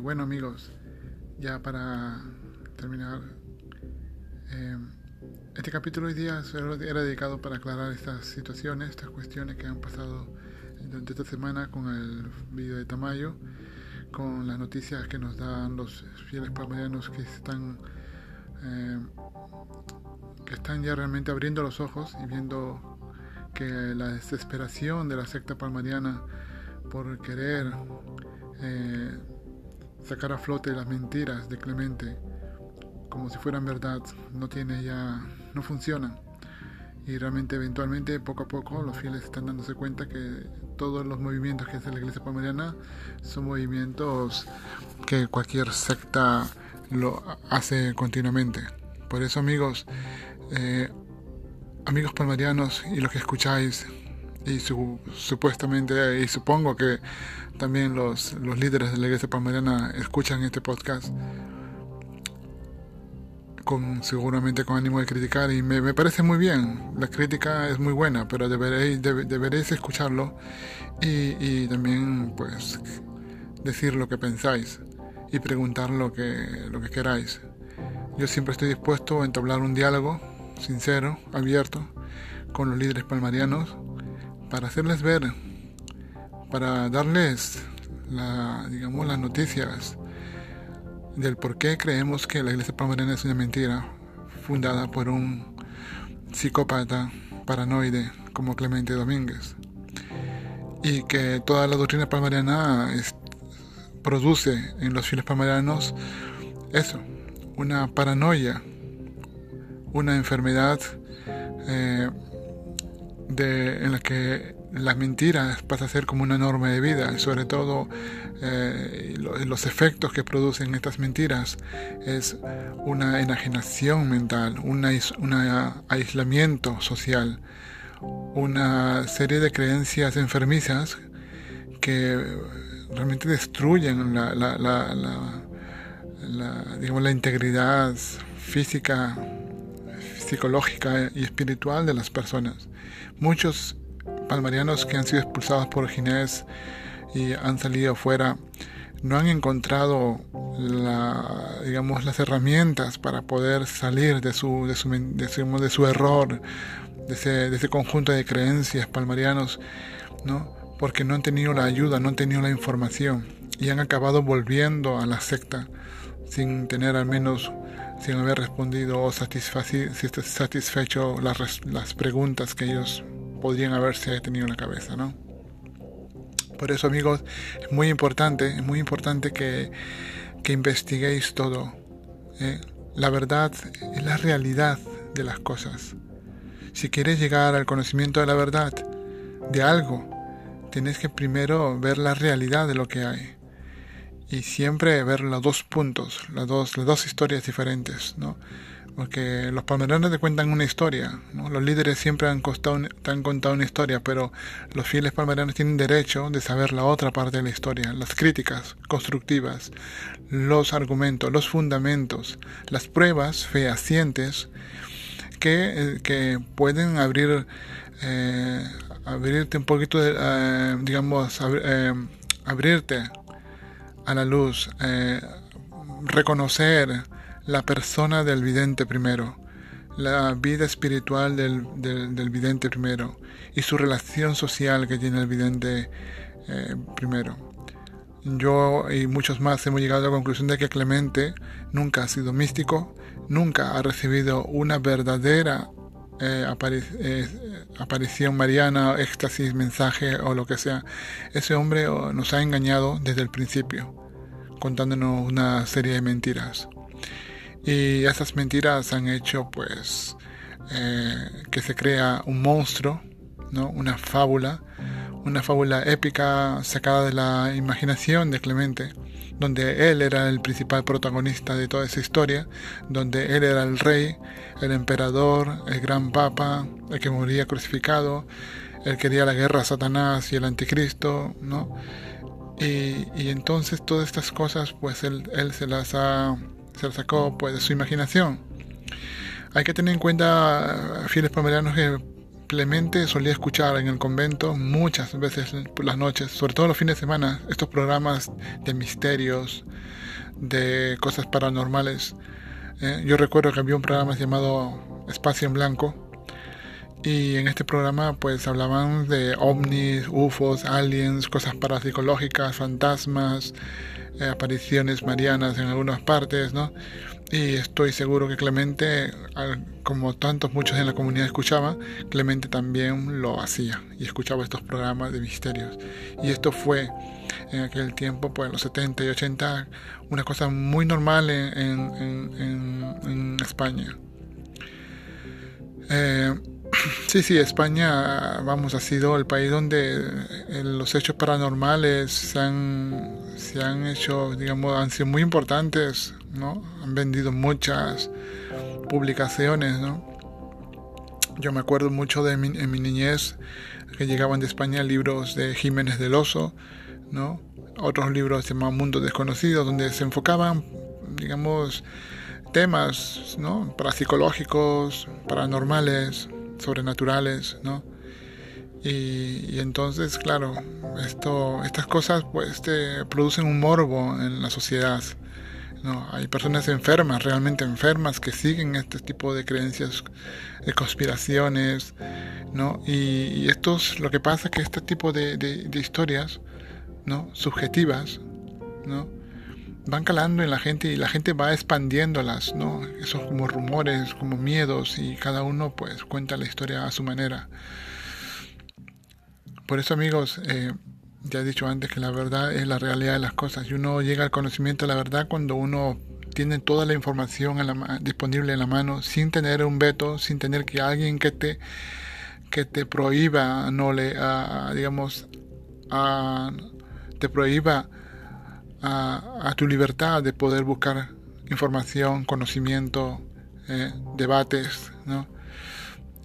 bueno amigos, ya para terminar, eh, este capítulo hoy día era dedicado para aclarar estas situaciones, estas cuestiones que han pasado durante esta semana con el vídeo de Tamayo, con las noticias que nos dan los fieles palmarianos que están eh, que están ya realmente abriendo los ojos y viendo que la desesperación de la secta palmariana por querer eh, sacar a flote las mentiras de Clemente como si fueran verdad no tiene ya no funcionan. Y realmente eventualmente poco a poco los fieles están dándose cuenta que todos los movimientos que hace la iglesia palmariana son movimientos que cualquier secta lo hace continuamente. Por eso amigos eh, amigos palmarianos y los que escucháis y supuestamente y supongo que también los, los líderes de la iglesia palmariana escuchan este podcast con seguramente con ánimo de criticar y me, parece muy bien. La crítica es muy buena pero deberéis, deberéis escucharlo y, y, también pues decir lo que pensáis y preguntar lo que, lo que queráis. Yo siempre estoy dispuesto a entablar un diálogo sincero, abierto con los líderes palmarianos para hacerles ver, para darles digamos, las noticias del por qué creemos que la iglesia palmariana es una mentira fundada por un psicópata paranoide como Clemente Domínguez. Y que toda la doctrina palmariana produce en los fieles palmarianos eso, una paranoia, una enfermedad eh, en la que las mentiras pasa a ser como una norma de vida, y sobre todo eh, los efectos que producen estas mentiras es una enajenación mental, un aislamiento social, una serie de creencias enfermizas que realmente destruyen la, la, la, digamos, la integridad física, psicológica y espiritual de las personas. Muchos palmarianos que han sido expulsados por Ginés y han salido fuera no han encontrado digamos, las herramientas para poder salir de su, de su, de su, error, de ese, de ese, conjunto de creencias palmarianos, ¿no? porque no han tenido la ayuda, no han tenido la información y han acabado volviendo a la secta sin tener al menos sin haber respondido o satisfecho las, las preguntas que ellos podrían haberse tenido en la cabeza, ¿no? Por eso, amigos, es muy importante, es muy importante que, investiguéis todo. ¿eh? La verdad es la realidad de las cosas. Si quieres llegar al conocimiento de la verdad de algo, tienes que primero ver la realidad de lo que hay y siempre ver los dos puntos, las dos, las dos historias diferentes, ¿no? Porque los palmeranos te cuentan una historia, los líderes siempre han, te han contado una historia, pero los fieles palmeranos tienen derecho de saber la otra parte de la historia, las críticas constructivas, los argumentos, los fundamentos, las pruebas fehacientes que, eh, que pueden abrir, eh, abrirte un poquito, de, eh, digamos, abrirte a la luz, reconocer la persona del vidente primero, la vida espiritual del, del, vidente primero y su relación social que tiene el vidente eh, primero. Yo y muchos más hemos llegado a la conclusión de que Clemente nunca ha sido místico, nunca ha recibido una verdadera eh, aparición mariana, éxtasis, mensaje o lo que sea. Ese hombre oh, nos ha engañado desde el principio, contándonos una serie de mentiras. Y esas mentiras han hecho pues eh, que se crea un monstruo, ¿no? una fábula, una fábula épica sacada de la imaginación de Clemente, donde él era el principal protagonista de toda esa historia, donde él era el rey, el emperador, el gran papa, el que moría crucificado, él quería la guerra a Satanás y el anticristo, ¿no? Y, y entonces todas estas cosas, pues él, él se las ha se sacó pues de su imaginación. Hay que tener en cuenta, fieles palmerianos, que Clemente solía escuchar en el convento muchas veces por las noches, sobre todo los fines de semana, estos programas de misterios, de cosas paranormales. Eh, yo recuerdo que había un programa llamado Espacio en Blanco y en este programa pues hablaban de ovnis, UFOs, aliens, cosas parapsicológicas, fantasmas, eh, apariciones marianas en algunas partes, ¿no? Y estoy seguro que Clemente, como tantos muchos en la comunidad escuchaban, Clemente también lo hacía y escuchaba estos programas de misterios. Y esto fue en aquel tiempo, pues en los 70 y 80, una cosa muy normal en, España. Eh, sí, sí, España, vamos, ha sido el país donde eh, los hechos paranormales se han, se han hecho, digamos, han sido muy importantes ¿no? Han vendido muchas publicaciones, ¿no? Yo me acuerdo mucho de mi, en mi niñez que llegaban de España libros de Jiménez del Oso, ¿no? Otros libros llamados Mundo Desconocido, donde se enfocaban, digamos, temas, ¿no? Parapsicológicos, paranormales, sobrenaturales, ¿no? Y, y, entonces, claro, esto, estas cosas pues te producen un morbo en la sociedad. No, hay personas enfermas, realmente enfermas, que siguen este tipo de creencias, de conspiraciones, ¿no? Y, esto es lo que pasa que este tipo de, de, historias, ¿no? Subjetivas, ¿no? Van calando en la gente y la gente va expandiéndolas, ¿no? Esos como rumores, como miedos y cada uno pues cuenta la historia a su manera. Por eso amigos, eh, ya he dicho antes que la verdad es la realidad de las cosas y uno llega al conocimiento de la verdad cuando uno tiene toda la información disponible en la mano sin tener un veto, sin tener que alguien que te que te prohíba, no le, digamos, te prohíba a, tu libertad de poder buscar información, conocimiento, eh, debates, ¿no?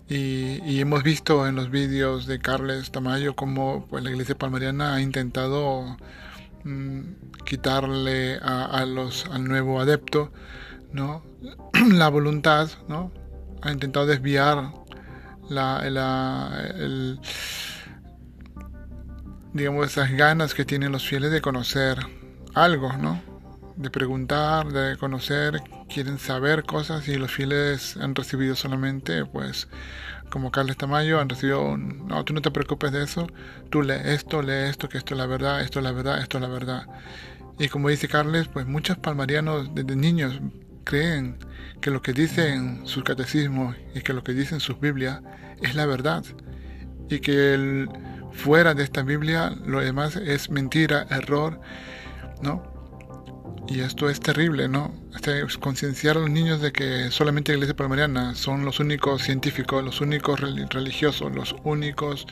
Y, hemos visto en los vídeos de Carles Tamayo cómo pues, la iglesia palmariana ha intentado mm, quitarle a, los, al nuevo adepto ¿no? la voluntad, ¿no? ha intentado desviar la, el, digamos, esas ganas que tienen los fieles de conocer algo, ¿no? de preguntar, de conocer, quieren saber cosas y los fieles han recibido solamente, pues, como Carles Tamayo, han recibido, no, tú no te preocupes de eso, tú lee esto, lee esto, que esto es la verdad, esto es la verdad, esto es la verdad. Y como dice Carles, pues muchos palmarianos desde niños creen que lo que dicen sus catecismos y que lo que dicen sus Biblias es la verdad y que fuera de esta Biblia lo demás es mentira, error, ¿no? Y esto es terrible, ¿no? Este, concienciar a los niños de que solamente la iglesia palmariana son los únicos científicos, los únicos religiosos, los únicos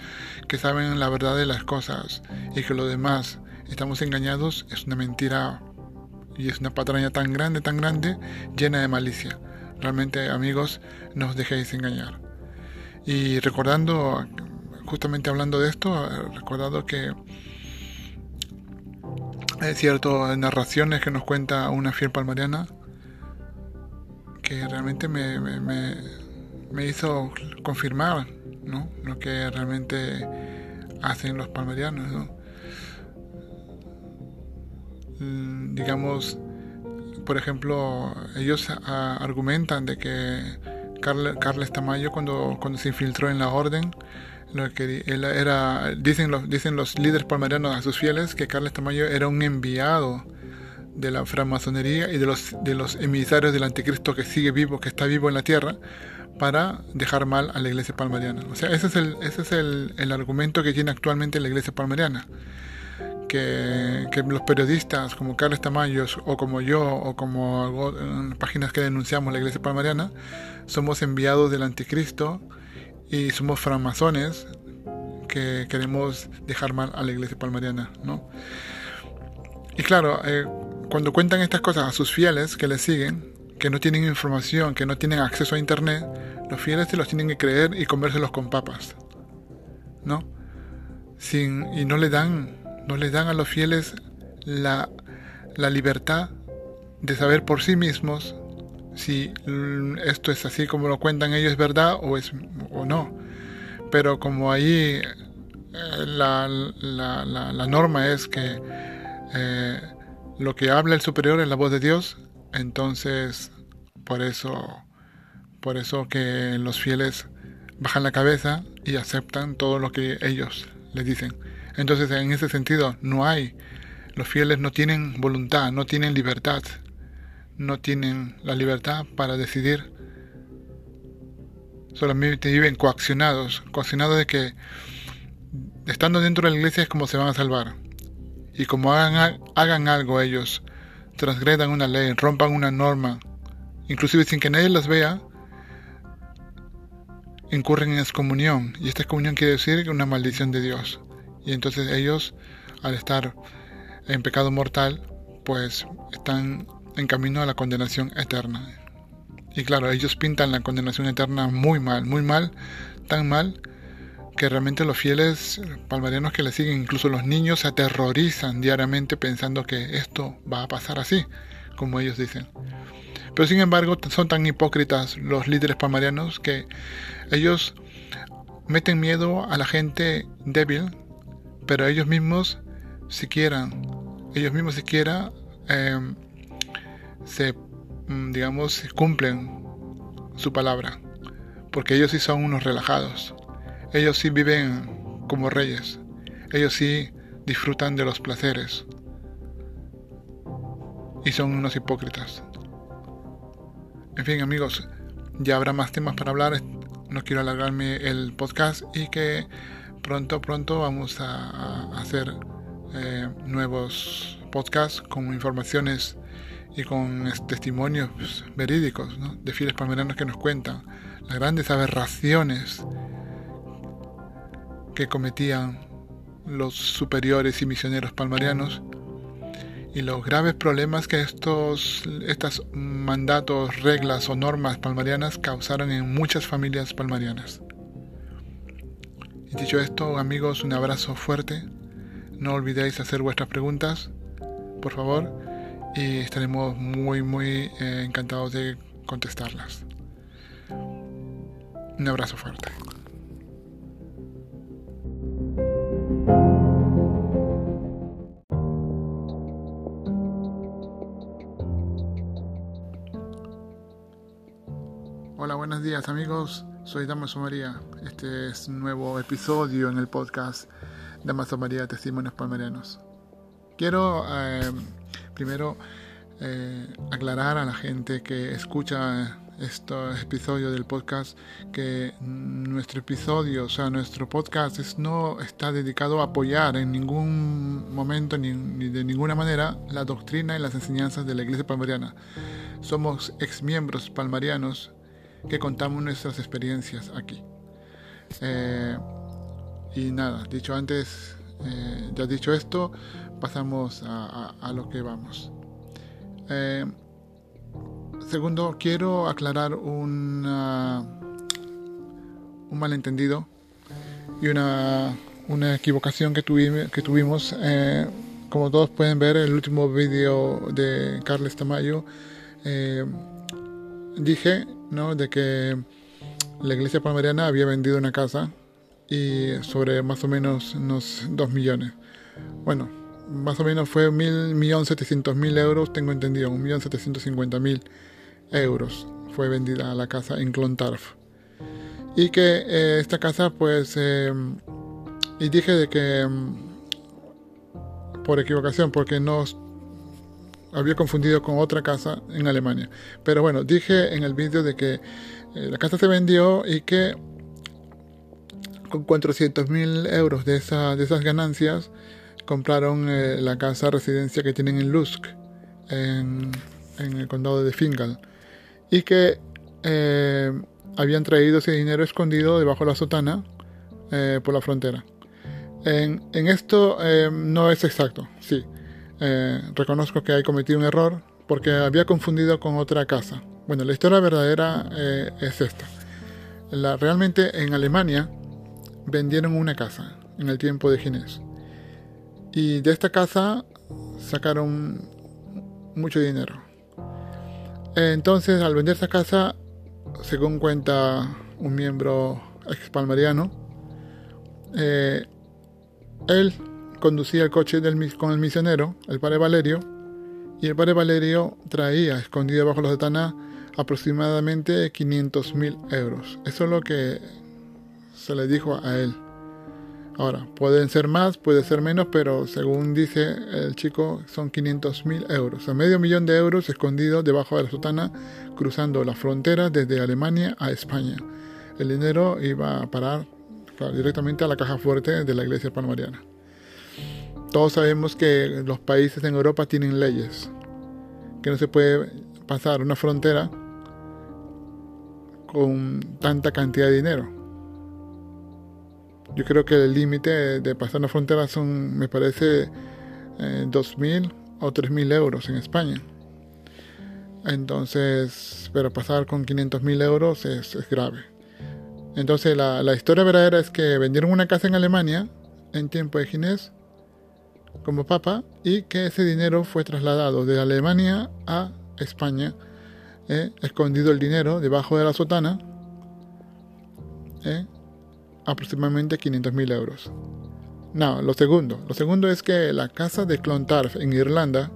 que saben la verdad de las cosas y que los demás estamos engañados es una mentira y es una patraña tan grande, tan grande, llena de malicia. Realmente, amigos, no os dejéis engañar. Y recordando, justamente hablando de esto, recordado que hay ciertas narraciones que nos cuenta una fiel palmariana que realmente me, me, hizo confirmar ¿no? lo que realmente hacen los palmarianos. ¿no? Mm, digamos, por ejemplo, ellos argumentan de que Carles Tamayo cuando, cuando se infiltró en la orden, dicen los, dicen los líderes palmarianos a sus fieles que Carles Tamayo era un enviado de la francmasonería y de los, de los emisarios del anticristo que sigue vivo, que está vivo en la tierra, para dejar mal a la iglesia palmariana. O sea, ese es el, ese es el, el argumento que tiene actualmente la iglesia palmariana. Que, que, los periodistas como Carles Tamayo o como yo o como páginas que denunciamos la iglesia palmariana somos enviados del anticristo y somos francmasones que queremos dejar mal a la iglesia palmariana, ¿no? Y claro, eh, cuando cuentan estas cosas a sus fieles que les siguen, que no tienen información, que no tienen acceso a internet, los fieles se los tienen que creer y comérselos con papas, ¿no? Sin, y no le dan, no les dan a los fieles la, la libertad de saber por sí mismos si esto es así como lo cuentan ellos, es verdad o, es, o no. pero como ahí eh, la, la, la, norma es que eh, lo que habla el superior es la voz de Dios, entonces por eso, por eso que los fieles bajan la cabeza y aceptan todo lo que ellos les dicen. Entonces en ese sentido no hay, los fieles no tienen voluntad, no tienen libertad, no tienen la libertad para decidir. Solamente viven coaccionados, coaccionados de que estando dentro de la iglesia es como se van a salvar. Y como hagan, hagan algo ellos, transgredan una ley, rompan una norma, inclusive sin que nadie las vea, incurren en excomunión. Y esta excomunión quiere decir una maldición de Dios. Y entonces ellos, al estar en pecado mortal, pues están en camino a la condenación eterna. Y claro, ellos pintan la condenación eterna muy mal, muy mal, tan mal que realmente los fieles palmarianos que le siguen, incluso los niños, se aterrorizan diariamente pensando que esto va a pasar así, como ellos dicen. Pero sin embargo, son tan hipócritas los líderes palmarianos que ellos meten miedo a la gente débil, pero ellos mismos siquiera, ellos mismos siquiera em, se, mm, digamos, cumplen su palabra, porque ellos sí son unos relajados, ellos sí viven como reyes, ellos sí disfrutan de los placeres. Y son unos hipócritas. En fin amigos, ya habrá más temas para hablar, no quiero alargarme el podcast y que pronto, pronto vamos a, hacer eh, nuevos podcasts con informaciones y con testimonios verídicos de fieles palmeranos que nos cuentan las grandes aberraciones que cometían los superiores y misioneros palmarianos y los graves problemas que estos, mandatos, reglas o normas palmarianas causaron en muchas familias palmarianas. Dicho esto, amigos, un abrazo fuerte. No olvidéis hacer vuestras preguntas, por favor, y estaremos muy, muy eh, encantados de contestarlas. Un abrazo fuerte. Hola, buenos días amigos. Soy Damaso María. Este es un nuevo episodio en el podcast Damaso María Testimonios Palmarianos. Quiero eh, primero eh, aclarar a la gente que escucha estos episodios del podcast que nuestro episodio, o sea, nuestro podcast no está dedicado a apoyar en ningún momento ni, de ninguna manera la doctrina y las enseñanzas de la Iglesia Palmariana. Somos ex miembros palmarianos que contamos nuestras experiencias aquí. Eh, y nada, dicho antes, eh, ya dicho esto, pasamos a, lo que vamos. Eh, segundo, quiero aclarar un malentendido y una, una equivocación que, tuvimos, que tuvimos. como todos pueden ver, el último vídeo de Carles Tamayo, dije ¿no? de que la iglesia palmariana había vendido una casa y sobre más o menos unos 2 millones. Bueno, más o menos fue mil millón setecientos mil euros, tengo entendido, un millón setecientos cincuenta mil euros fue vendida la casa en Clontarf. Y que eh, esta casa, pues, eh, y dije de que mm, por equivocación, porque no había confundido con otra casa en Alemania. Pero bueno, dije en el vídeo de que eh, la casa se vendió y que con 400 mil euros de, esa, de esas ganancias compraron eh, la casa residencia que tienen en Lusk, en, el condado de Fingal, y que eh, habían traído ese dinero escondido debajo de la sotana por la frontera. En, esto no es exacto, sí. Eh, reconozco que hay cometido un error porque había confundido con otra casa. Bueno, la historia verdadera eh, es esta. Realmente en Alemania vendieron una casa en el tiempo de Ginés. Y de esta casa sacaron mucho dinero. Entonces, al vender esa casa, según cuenta un miembro expalmariano, eh, él conducía el coche del, con el misionero, el padre Valerio, y el padre Valerio traía escondido bajo la sotana aproximadamente 500 mil euros. Eso es lo que se le dijo a él. Ahora, pueden ser más, puede ser menos, pero según dice el chico, son 500 mil euros. O medio millón de euros escondidos debajo de la sotana, cruzando la frontera desde Alemania a España. El dinero iba a parar directamente a la caja fuerte de la iglesia palmariana. Todos sabemos que los países en Europa tienen leyes, que no se puede pasar una frontera con tanta cantidad de dinero. Yo creo que el límite de pasar una frontera son, me parece, eh, 2.000 o 3.000 euros en España. Entonces, pero pasar con 500.000 euros es, grave. Entonces, la, la, historia verdadera es que vendieron una casa en Alemania en tiempo de Ginés como papa y que ese dinero fue trasladado de Alemania a España, eh, escondido el dinero debajo de la sotana, eh, aproximadamente 500.000 euros. No, lo segundo, lo segundo es que la casa de Clontarf en Irlanda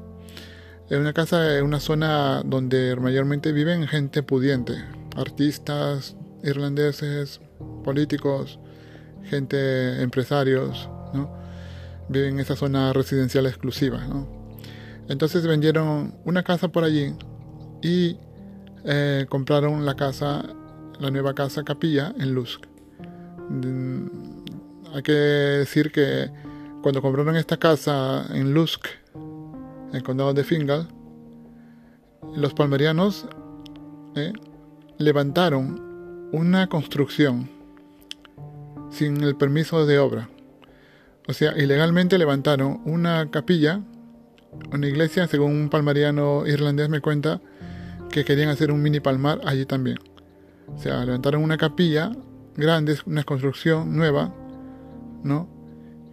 es una casa en una zona donde mayormente viven gente pudiente, artistas irlandeses, políticos, gente, empresarios, ¿no? viven en esa zona residencial exclusiva. ¿no? Entonces vendieron una casa por allí y eh, compraron la casa, la nueva casa capilla en Lusk. Mm, hay que decir que cuando compraron esta casa en Lusk, en el condado de Fingal, los palmerianos eh, levantaron una construcción sin el permiso de obra. O sea, ilegalmente levantaron una capilla, una iglesia, según un palmariano irlandés me cuenta, que querían hacer un mini palmar allí también. O sea, levantaron una capilla grande, una construcción nueva, ¿no?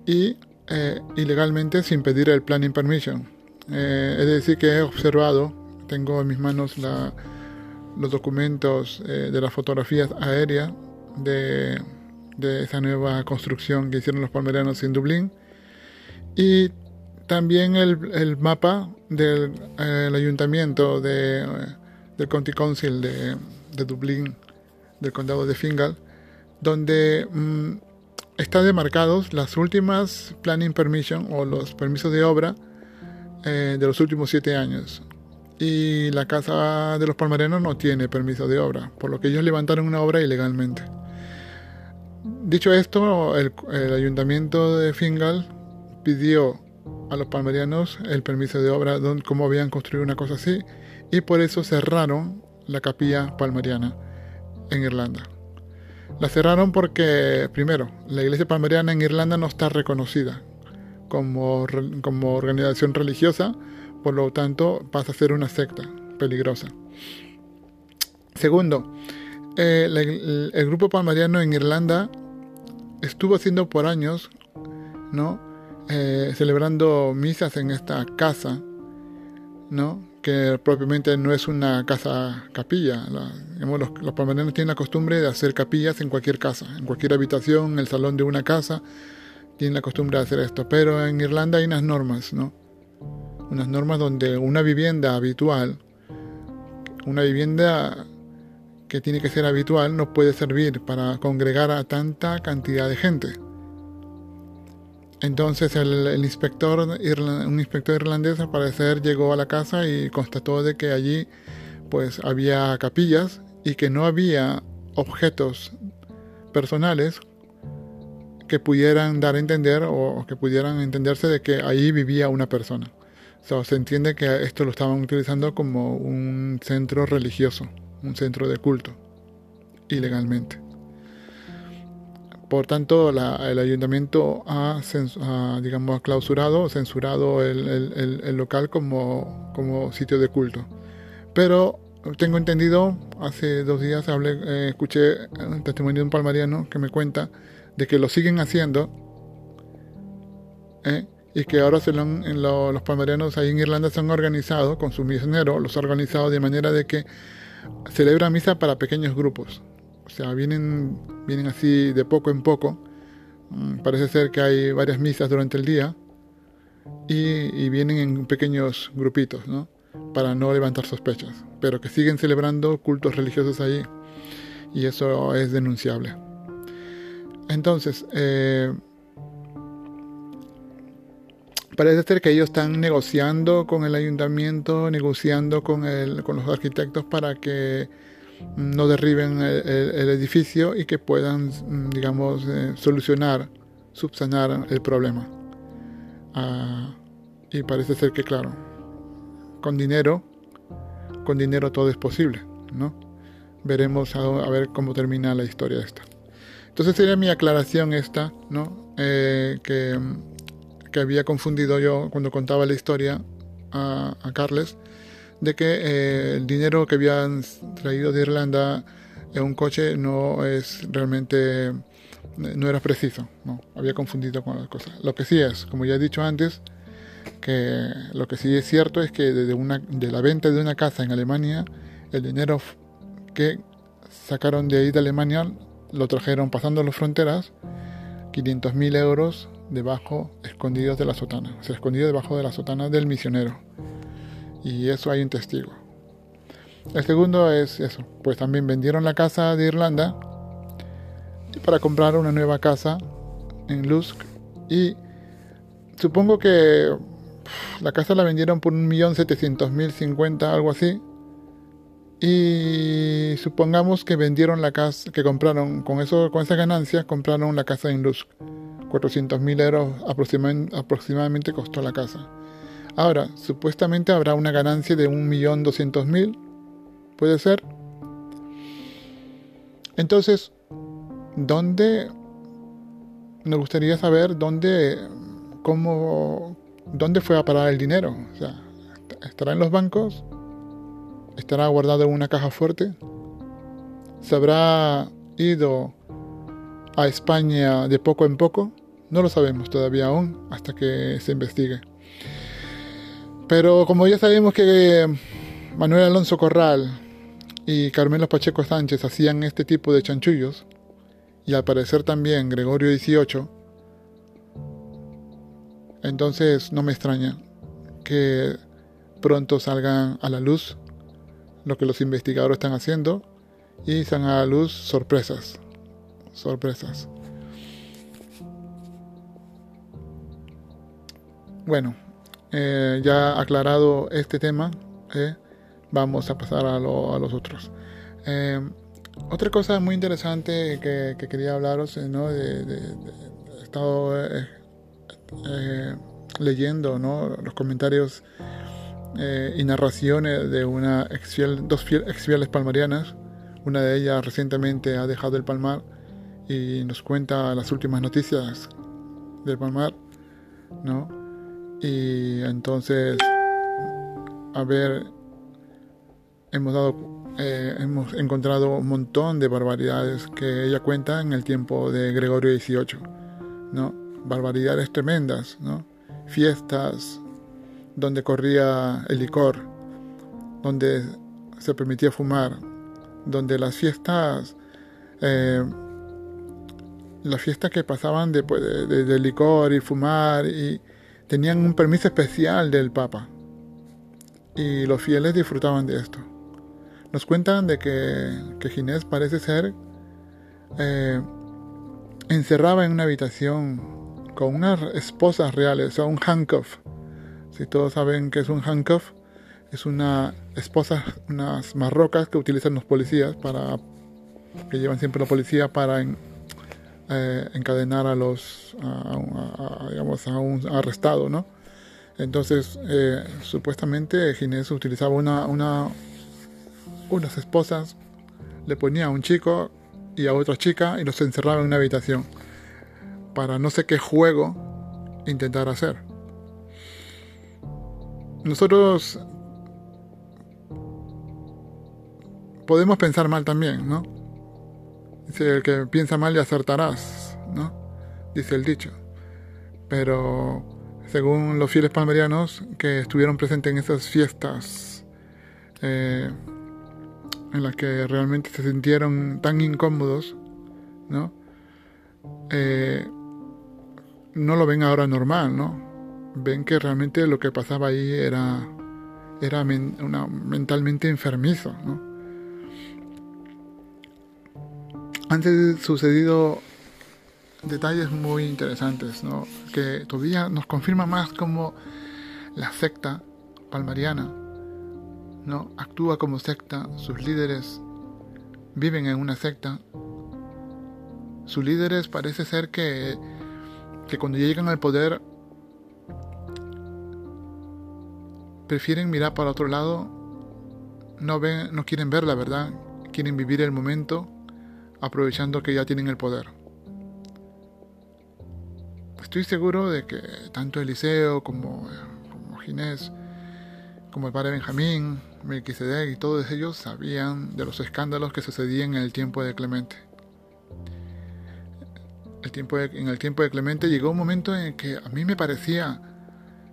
Y eh, ilegalmente sin pedir el planning permission. Eh, es decir, que he observado, tengo en mis manos los documentos eh, de las fotografías aéreas de esa nueva construcción que hicieron los palmerianos en Dublín. Y también el, mapa del ayuntamiento de, del County Council de, Dublín, del condado de Fingal, donde mm, están demarcados las últimas planning permission o los permisos de obra eh, de los últimos siete años. Y la casa de los palmerianos no tiene permiso de obra, por lo que ellos levantaron una obra ilegalmente. Dicho esto, el, ayuntamiento de Fingal pidió a los palmerianos el permiso de obra, cómo habían construido una cosa así, y por eso cerraron la capilla palmeriana en Irlanda. La cerraron porque, primero, la iglesia palmeriana en Irlanda no está reconocida como, como organización religiosa, por lo tanto pasa a ser una secta peligrosa. Segundo, eh, el, grupo palmariano en Irlanda estuvo haciendo por años, ¿no? Eh, celebrando misas en esta casa, ¿no? Que propiamente no es una casa capilla. los, los palmarianos tienen la costumbre de hacer capillas en cualquier casa, en cualquier habitación, en el salón de una casa, tienen la costumbre de hacer esto. Pero en Irlanda hay unas normas, ¿no? Unas normas donde una vivienda habitual, una vivienda que tiene que ser habitual no puede servir para congregar a tanta cantidad de gente. Entonces el, inspector, un inspector irlandés al parecer llegó a la casa y constató de que allí pues había capillas y que no había objetos personales que pudieran dar a entender o que pudieran entenderse de que ahí vivía una persona. O se entiende que esto lo estaban utilizando como un centro religioso un centro de culto, ilegalmente. Por tanto, el ayuntamiento ha, digamos, clausurado, censurado el, local como, como, sitio de culto. Pero tengo entendido, hace dos días hablé, eh, escuché un testimonio de un palmariano que me cuenta de que lo siguen haciendo ¿eh? y que ahora se los palmarianos ahí en Irlanda se han organizado con sus misioneros, los han organizado de manera de que celebra misa para pequeños grupos. O sea, vienen, vienen así de poco en poco, Mm, parece ser que hay varias misas durante el día y, vienen en pequeños grupitos, ¿no? Para no levantar sospechas, pero que siguen celebrando cultos religiosos ahí y eso es denunciable. Entonces, eh, parece ser que ellos están negociando con el ayuntamiento, negociando con, el, con los arquitectos para que no derriben el, edificio y que puedan, digamos, eh, solucionar, subsanar el problema. Ah, y parece ser que, claro, con dinero, con dinero todo es posible, ¿no? Veremos a, ver cómo termina la historia esta. Entonces sería mi aclaración esta, ¿no? Eh, que, que, había confundido yo cuando contaba la historia a, a Carles de que eh, el dinero que habían traído de Irlanda en un coche no es realmente no era preciso, no, había confundido con las cosas. Lo que sí es, como ya he dicho antes, que lo que sí es cierto es que desde una, de la venta de una casa en Alemania, el dinero que sacaron de ahí de Alemania lo trajeron pasando las fronteras, 500.000 euros debajo, escondidos de la sotana, escondido debajo de la sotana del misionero y eso hay un testigo. El segundo es eso, pues también vendieron la casa de Irlanda para comprar una nueva casa en Lusk y supongo que la casa la vendieron por un millón setecientos mil cincuenta, algo así. Y supongamos que vendieron la casa, que compraron, con eso, con esas ganancias, compraron la casa en Lusk. 400 mil euros aproximadamente costó la casa. Ahora, supuestamente habrá una ganancia de 1.200.000. ¿Puede ser? Entonces, ¿dónde? Nos gustaría saber dónde, cómo, dónde fue a parar el dinero. O sea, ¿estará en los bancos? ¿Estará guardado en una caja fuerte? ¿Se habrá ido a España de poco en poco? No lo sabemos todavía aún hasta que se investigue. Pero como ya sabemos que Manuel Alonso Corral y Carmelo Pacheco Sánchez hacían este tipo de chanchullos, y al parecer también Gregorio XVIII, entonces no me extraña que pronto salgan a la luz lo que los investigadores están haciendo y salgan a la luz sorpresas, sorpresas. Bueno, eh, ya aclarado este tema, eh, vamos a pasar a, los otros. Eh, otra cosa muy interesante que, quería hablaros, ¿no? De, he estado leyendo los comentarios y narraciones de una ex dos ex fieles palmarianas. Una de ellas recientemente ha dejado el Palmar y nos cuenta las últimas noticias del Palmar, ¿no? Y entonces, a ver, hemos dado, eh, hemos encontrado un montón de barbaridades que ella cuenta en el tiempo de Gregorio XVIII, ¿no? Barbaridades tremendas, ¿no? Fiestas donde corría el licor, donde se permitía fumar, donde las fiestas, eh, las fiestas que pasaban de, de licor y fumar y tenían un permiso especial del Papa y los fieles disfrutaban de esto. Nos cuentan de que, que Ginés parece ser eh, encerraba en una habitación con unas esposas reales, o un handcuff. Si todos saben que es un handcuff, es una esposa, unas marrocas que utilizan los policías para que llevan siempre los policías para eh, encadenar a los, a, digamos, a un arrestado, ¿no? Entonces, eh, supuestamente Ginés utilizaba una, una, unas esposas, le ponía a un chico y a otra chica y los encerraba en una habitación para no sé qué juego intentar hacer. Nosotros podemos pensar mal también, ¿no? Dice, el que piensa mal y acertarás, ¿no? Dice el dicho. Pero según los fieles palmerianos que estuvieron presentes en esas fiestas, eh, en las que realmente se sintieron tan incómodos, ¿no? Eh, no lo ven ahora normal, ¿no? Ven que realmente lo que pasaba ahí era, era una, mentalmente enfermizo, ¿no? Antes sucedido detalles muy interesantes, ¿no? Que todavía nos confirma más cómo la secta palmariana no actúa como secta, sus líderes viven en una secta. Sus líderes parece ser que, que cuando llegan al poder prefieren mirar para otro lado, no ven, no quieren ver la verdad, quieren vivir el momento aprovechando que ya tienen el poder. Estoy seguro de que tanto Eliseo como, como Ginés, como el padre Benjamín, Melquisedec y todos ellos sabían de los escándalos que sucedían en el tiempo de Clemente. El tiempo en el tiempo de Clemente llegó un momento en que a mí me parecía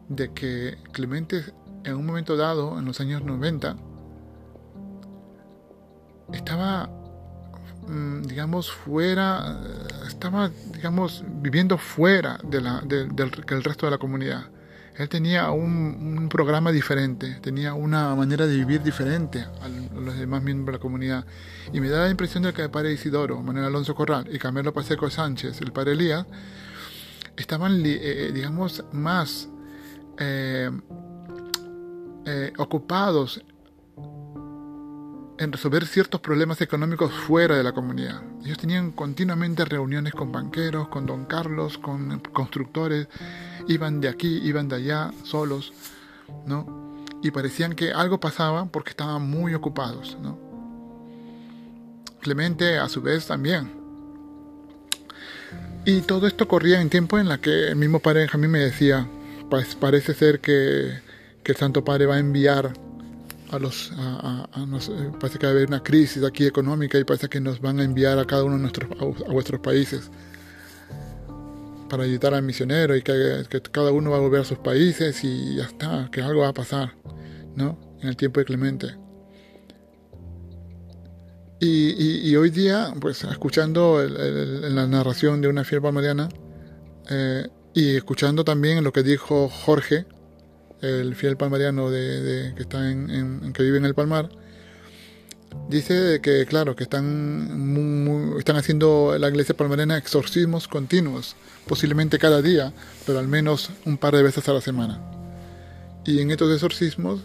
de que Clemente en un momento dado, en los años 90, estaba, digamos, fuera, estaba, digamos, viviendo fuera de la, del, del resto de la comunidad él tenía un, programa diferente, tenía una manera de vivir diferente a los demás miembros de la comunidad. Y me da la impresión de que el padre Isidoro, Manuel Alonso Corral y Camilo Paseco Sánchez, el padre Elías, estaban, eh, eh, digamos, más eh, ocupados en resolver ciertos problemas económicos fuera de la comunidad. Ellos tenían continuamente reuniones con banqueros, con don Carlos, con constructores, iban de aquí, iban de allá, solos, ¿no? Y parecían que algo pasaba porque estaban muy ocupados, ¿no? Clemente a su vez también. Y todo esto corría en tiempo en la que el mismo padre Benjamín me decía, pues parece ser que, que el Santo Padre va a enviar a los, a, eh, parece que va a haber una crisis aquí económica y parece que nos van a enviar a cada uno de nuestros, a, vuestros países para ayudar al misionero y que, cada uno va a volver a sus países y ya está, que algo va a pasar, ¿no? En el tiempo de Clemente. Y, hoy día, pues escuchando la narración de una fiel palmariana eh, y escuchando también lo que dijo Jorge, el fiel palmariano de, que, está en, que vive en el Palmar, dice que, claro, que están, están haciendo la iglesia palmariana exorcismos continuos, posiblemente cada día, pero al menos un par de veces a la semana. Y en estos exorcismos,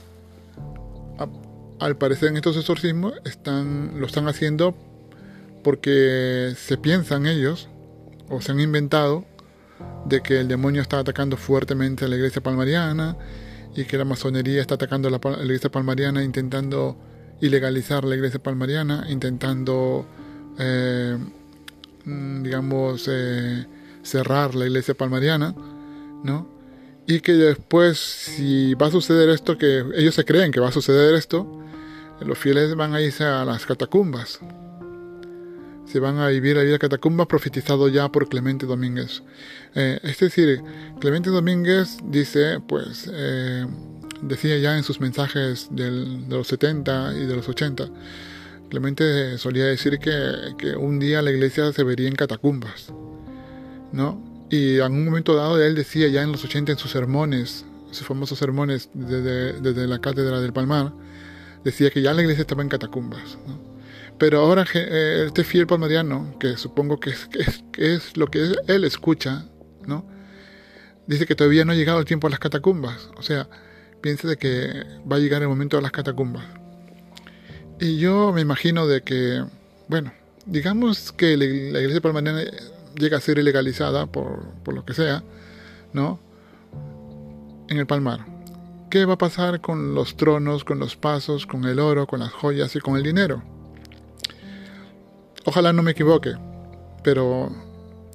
al parecer en estos exorcismos, están, lo están haciendo porque se piensan ellos, o se han inventado, de que el demonio está atacando fuertemente a la iglesia palmariana y que la masonería está atacando la, iglesia palmariana, intentando ilegalizar la iglesia palmariana, intentando, eh, mm, digamos, eh, cerrar la iglesia palmariana, ¿no? Y que después, si va a suceder esto, que ellos se creen que va a suceder esto, los fieles van a irse a las catacumbas. Se van a vivir la vida catacumba profetizado ya por Clemente Domínguez. Eh, es decir, Clemente Domínguez dice, pues, eh, decía ya en sus mensajes de los 70 y de los 80, Clemente solía decir que, que, un día la iglesia se vería en catacumbas, ¿no? Y en un momento dado él decía ya en los 80 en sus sermones, sus famosos sermones desde, desde la cátedra del Palmar, decía que ya la iglesia estaba en catacumbas, ¿no? Pero ahora eh, este fiel palmariano, que supongo que es, que es, lo que él escucha, ¿no? Dice que todavía no ha llegado el tiempo a las catacumbas. O sea, piensa de que va a llegar el momento de las catacumbas. Y yo me imagino de que, bueno, digamos que la, iglesia palmariana llega a ser ilegalizada por, por lo que sea, ¿no? En el palmar. ¿Qué va a pasar con los tronos, con los pasos, con el oro, con las joyas y con el dinero? Ojalá no me equivoque, pero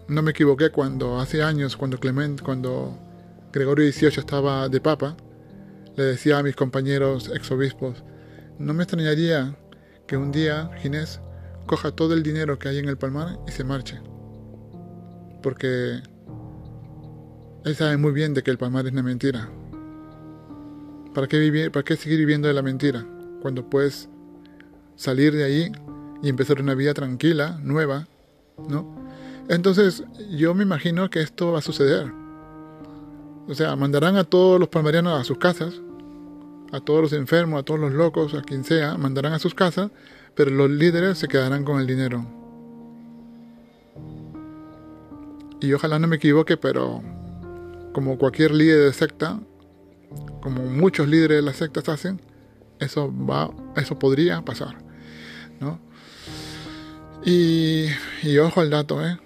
no me equivoqué cuando hace años, cuando Clement, cuando Gregorio XVIII estaba de papa, le decía a mis compañeros exobispos, no me extrañaría que un día Ginés coja todo el dinero que hay en el palmar y se marche. Porque él sabe muy bien de que el palmar es una mentira. ¿Para qué, vivir, ¿Para qué seguir viviendo de la mentira? Cuando puedes salir de ahí y empezar una vida tranquila, nueva, ¿no? Entonces, yo me imagino que esto va a suceder. O sea, mandarán a todos los palmarianos a sus casas, a todos los enfermos, a todos los locos, a quien sea, mandarán a sus casas, pero los líderes se quedarán con el dinero. Y ojalá no me equivoque, pero como cualquier líder de secta, como muchos líderes de las sectas hacen, eso va, eso podría pasar, ¿no? Y, ojo al dato, ¿eh?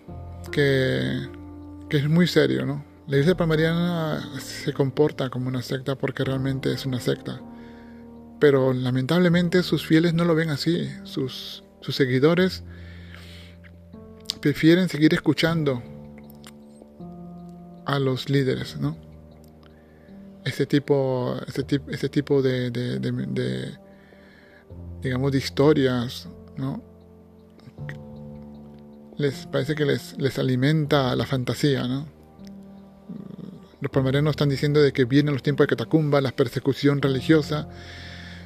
que, que es muy serio, ¿no? La iglesia palmariana se comporta como una secta porque realmente es una secta. Pero lamentablemente sus fieles no lo ven así. Sus, sus seguidores prefieren seguir escuchando a los líderes, ¿no? Este tipo, este, tipo, este tipo de, de, de, digamos, de historias, ¿no? Les parece que les, les alimenta la fantasía, ¿no? Los palmarianos están diciendo de que vienen los tiempos de catacumba, la persecución religiosa,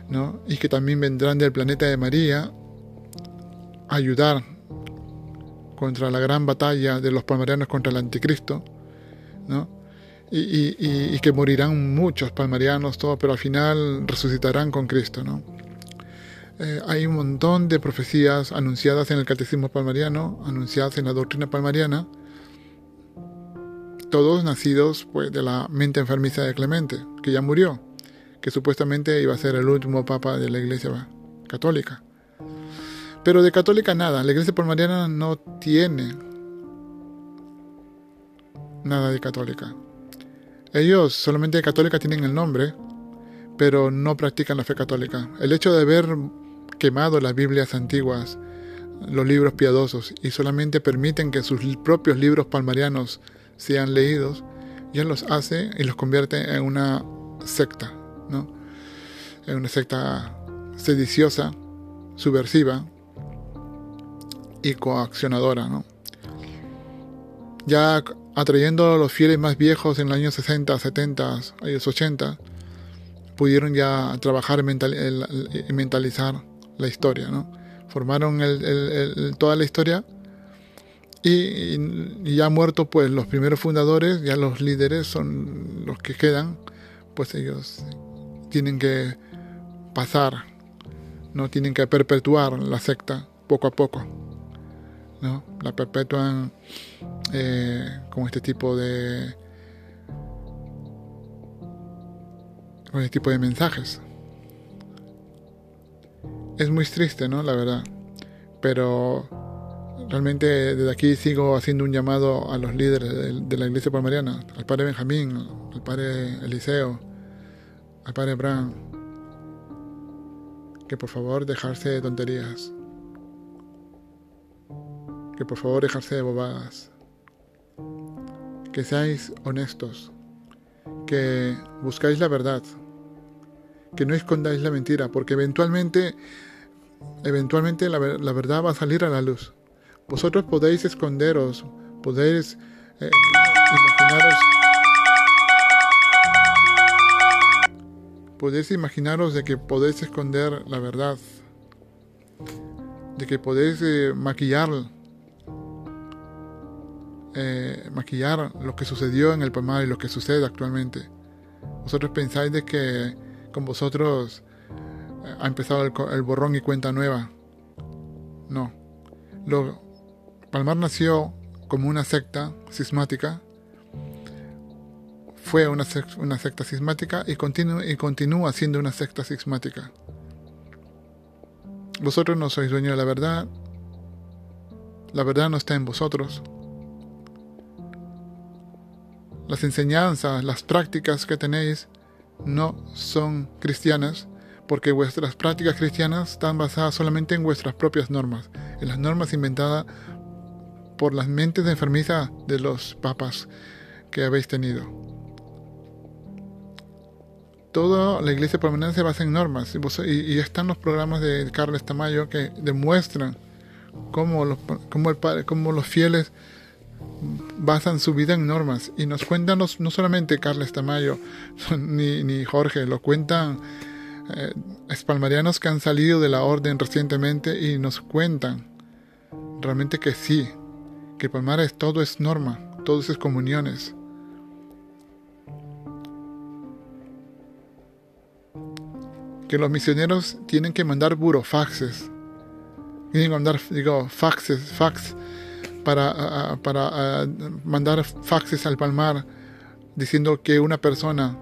¿no? y que también vendrán del planeta de María a ayudar contra la gran batalla de los palmarianos contra el anticristo, ¿no? y, que morirán muchos palmarianos, todo, pero al final resucitarán con Cristo. ¿no? Eh, hay un montón de profecías anunciadas en el catecismo palmariano, anunciadas en la doctrina palmariana, todos nacidos pues, de la mente enfermiza de Clemente, que ya murió, que supuestamente iba a ser el último papa de la Iglesia católica. Pero de católica nada, la Iglesia palmariana no tiene nada de católica. Ellos solamente de católica tienen el nombre, pero no practican la fe católica. El hecho de haber quemado las Biblias antiguas, los libros piadosos, y solamente permiten que sus propios libros palmarianos sean leídos, ya los hace y los convierte en una secta, ¿no? En una secta sediciosa, subversiva y coaccionadora, ¿no? Ya atrayendo a los fieles más viejos en los años 60, 70, años 80, pudieron ya trabajar y mentalizar la historia, ¿no? Formaron toda la historia y, ya muertos pues los primeros fundadores, ya los líderes son los que quedan, pues ellos tienen que pasar, no tienen que perpetuar la secta poco a poco, ¿no? La perpetúan eh, con este tipo de con este tipo de mensajes. Es muy triste, ¿no? La verdad. Pero realmente desde aquí sigo haciendo un llamado a los líderes de, la iglesia palmariana, al padre Benjamín, al padre Eliseo, al padre Bran, que por favor dejarse de tonterías, que por favor dejarse de bobadas, que seáis honestos, que buscáis la verdad, que no escondáis la mentira, porque eventualmente, eventualmente la verdad va a salir a la luz. Vosotros podéis esconderos, podéis eh, imaginaros, podéis imaginaros de que podéis esconder la verdad, de que podéis eh, maquillar, eh, maquillar lo que sucedió en el Palmar y lo que sucede actualmente. Vosotros pensáis de que con vosotros ha empezado el, borrón y cuenta nueva. No. Lo, Palmar nació como una secta cismática, fue una, secta cismática y, y continúa siendo una secta cismática. Vosotros no sois dueños de la verdad, la verdad no está en vosotros. Las enseñanzas, las prácticas que tenéis no son cristianas porque vuestras prácticas cristianas están basadas solamente en vuestras propias normas, en las normas inventadas por las mentes enfermizas de los papas que habéis tenido. Toda la iglesia permanente se basa en normas y, están los programas de Carlos Tamayo que demuestran cómo los, los fieles basan su vida en normas y nos cuentan no solamente Carles Tamayo ni Jorge, lo cuentan eh, espalmarianos que han salido de la orden recientemente y nos cuentan realmente que sí, que Palmar es todo es norma, todo es comuniones. Que los misioneros tienen que mandar burofaxes. Tienen que mandar, digo, faxes, fax, para, para mandar faxes al Palmar diciendo que una persona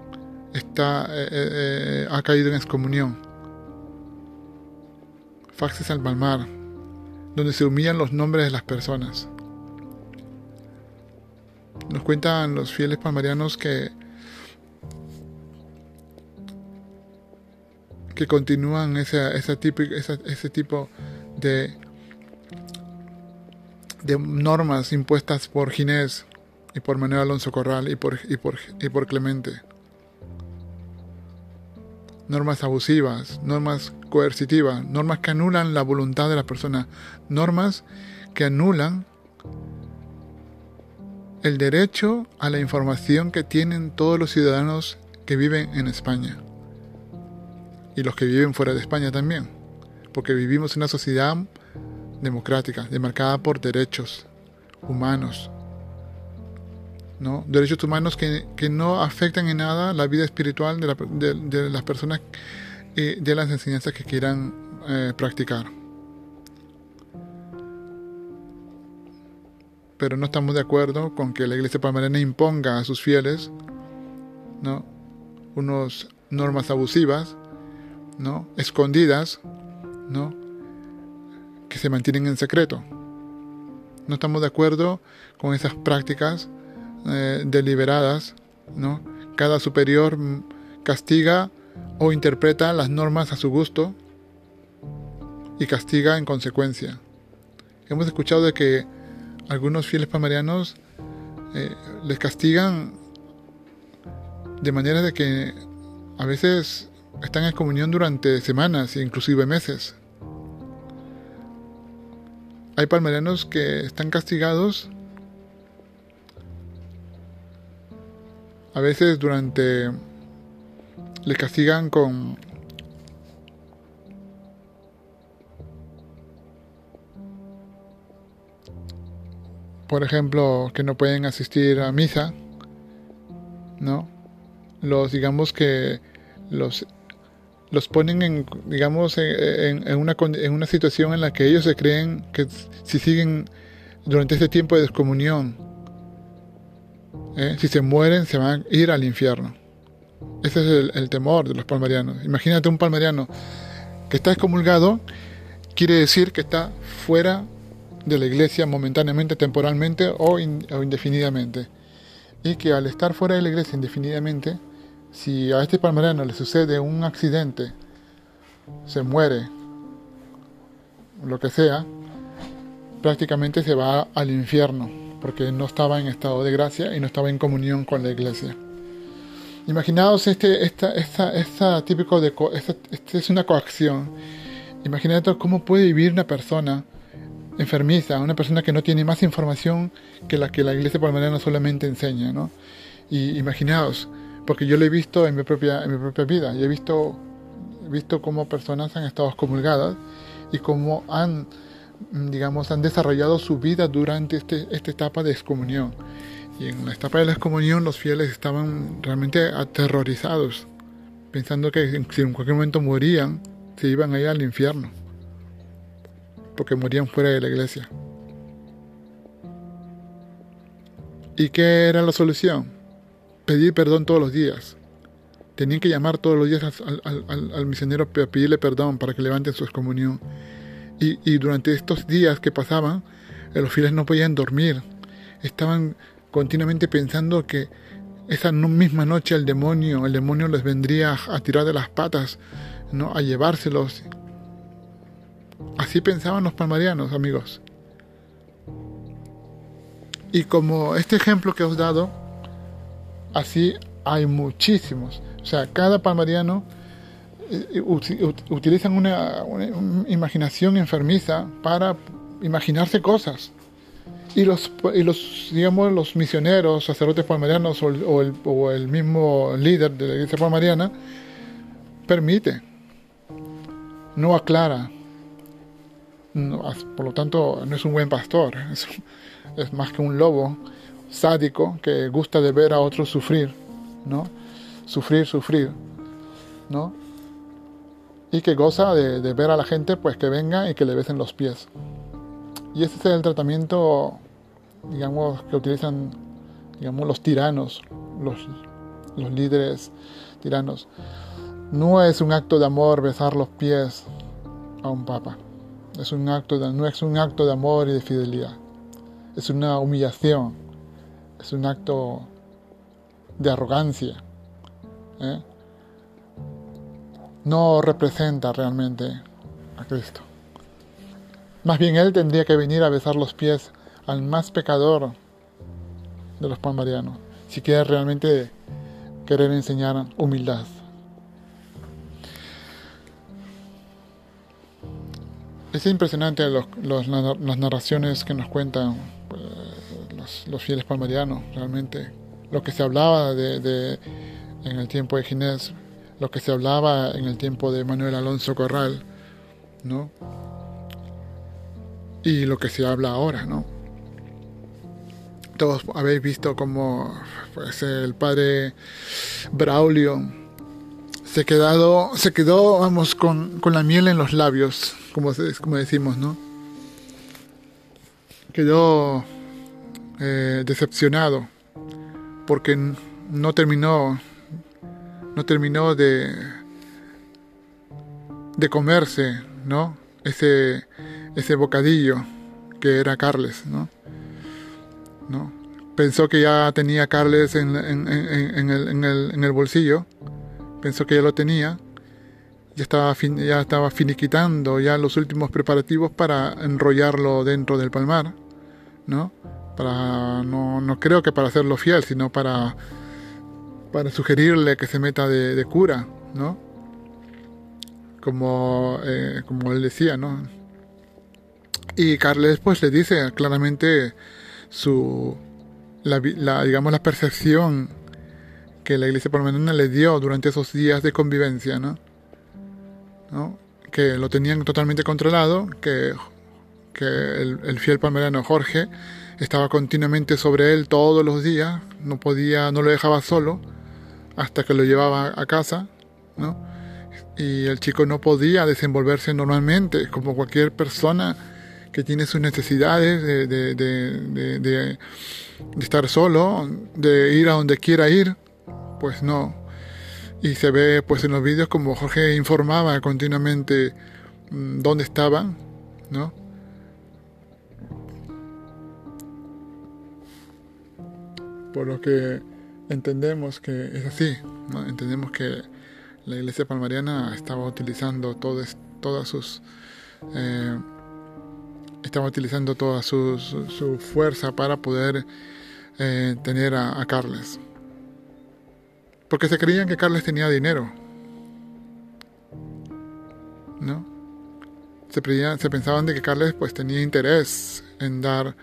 está, eh, eh, eh, ha caído en excomunión. Faxes al Palmar, donde se humillan los nombres de las personas. Nos cuentan los fieles palmarianos que que continúan ese, ese, tipo, ese, tipo de, de normas impuestas por Ginés y por Manuel Alonso Corral y por, y por, y por Clemente. Normas abusivas, normas coercitivas, normas que anulan la voluntad de la persona, normas que anulan el derecho a la información que tienen todos los ciudadanos que viven en España. Y los que viven fuera de España también, porque vivimos en una sociedad democrática, demarcada por derechos humanos, derechos humanos que, no afectan en nada la vida espiritual de, las personas y de las enseñanzas que quieran eh, practicar. Pero no estamos de acuerdo con que la iglesia palmarena imponga a sus fieles ¿no? unos normas abusivas ¿no? escondidas, ¿no? que se mantienen en secreto. No estamos de acuerdo con esas prácticas eh, deliberadas. ¿no? Cada superior castiga o interpreta las normas a su gusto y castiga en consecuencia. Hemos escuchado de que algunos fieles palmarianos eh, les castigan de manera de que a veces están en comunión durante semanas e inclusive meses. Hay palmarianos que están castigados a veces durante les castigan con por ejemplo que no pueden asistir a misa no los digamos que los los ponen en, digamos, en, una, en una situación en la que ellos se creen que si siguen durante este tiempo de descomunión, ¿eh? si se mueren, se van a ir al infierno. Ese es el, temor de los palmarianos. Imagínate un palmariano que está excomulgado, quiere decir que está fuera de la iglesia momentáneamente, temporalmente o, o indefinidamente. Y que al estar fuera de la iglesia indefinidamente, si a este palmariano le sucede un accidente, se muere, lo que sea, prácticamente se va al infierno, porque no estaba en estado de gracia y no estaba en comunión con la iglesia. Imaginaos este, esta, esta, esta típico de, esta, esta es una coacción. Imaginaos cómo puede vivir una persona enfermiza, una persona que no tiene más información que la que la iglesia palmariana solamente enseña, ¿no? Y imaginaos, porque yo lo he visto en mi propia, en mi propia vida. Y he visto, visto cómo personas han estado excomulgadas y cómo han, digamos, han desarrollado su vida durante este, esta etapa de excomunión. Y en la etapa de la excomunión los fieles estaban realmente aterrorizados, pensando que si en cualquier momento morían, se iban a ir al infierno, porque morían fuera de la iglesia. ¿Y qué era la solución? pedir perdón todos los días. Tenían que llamar todos los días al, misionero para pedirle perdón para que levanten su excomunión. Y, durante estos días que pasaban, eh, los fieles no podían dormir. Estaban continuamente pensando que esa misma noche el demonio, el demonio les vendría a tirar de las patas, ¿no? a llevárselos. Así pensaban los palmarianos, amigos. Y como este ejemplo que os he dado, Así hay muchísimos. O sea, cada palmariano utilizan una, imaginación enfermiza para imaginarse cosas. Y los, los, digamos, los misioneros, sacerdotes palmarianos o, el, o el mismo líder de la iglesia palmariana permite, no aclara. por lo tanto, no es un buen pastor. es más que un lobo sádico que gusta de ver a otros sufrir, ¿no? Sufrir, sufrir, ¿no? Y que goza de, ver a la gente pues que venga y que le besen los pies. Y ese es el tratamiento, digamos, que utilizan, digamos, los tiranos, los, los líderes tiranos. No es un acto de amor besar los pies a un papa. Es un acto de, no es un acto de amor y de fidelidad. Es una humillación. Es un acto de arrogancia. ¿eh? No representa realmente a Cristo. Más bien Él tendría que venir a besar los pies al más pecador de los palmarianos, si quiere realmente querer enseñar humildad. Es impresionante las narraciones que nos cuentan pues, los, fieles palmarianos, realmente. Lo que se hablaba de, en el tiempo de Ginés, lo que se hablaba en el tiempo de Manuel Alonso Corral, ¿no? Y lo que se habla ahora, ¿no? Todos habéis visto cómo pues, el padre Braulio se, quedado, se quedó, vamos, con, con la miel en los labios como, como decimos, ¿no? Quedó eh, decepcionado porque no terminó, no terminó de, de comerse, ¿no? Ese, ese bocadillo que era Carles, ¿no? ¿no? Pensó que ya tenía Carles en, en, en, el, en, el, bolsillo, pensó que ya lo tenía ya estaba, ya estaba finiquitando ya los últimos preparativos para enrollarlo dentro del palmar, ¿no? Para, no, no creo que para hacerlo fiel, sino para, para sugerirle que se meta de, cura, ¿no? Como, eh, como él decía, ¿no? Y Carles pues le dice claramente su, la, digamos, la percepción que la iglesia palmarina le dio durante esos días de convivencia, ¿no? que lo tenían totalmente controlado, que, que el, fiel palmerano Jorge estaba continuamente sobre él todos los días, no podía, no lo dejaba solo hasta que lo llevaba a casa, ¿no? Y el chico no podía desenvolverse normalmente, como cualquier persona que tiene sus necesidades de, estar solo, de ir a donde quiera ir, pues no, y se ve pues en los vídeos como Jorge informaba continuamente mm, dónde estaban, ¿no? Por lo que entendemos que es así, ¿no? entendemos que la iglesia palmariana estaba utilizando todas sus eh, estaba utilizando toda su, fuerza para poder eh, tener a, a Carles porque se creían que Carles tenía dinero. ¿No? Se, se pensaban de que Carles pues tenía interés en dar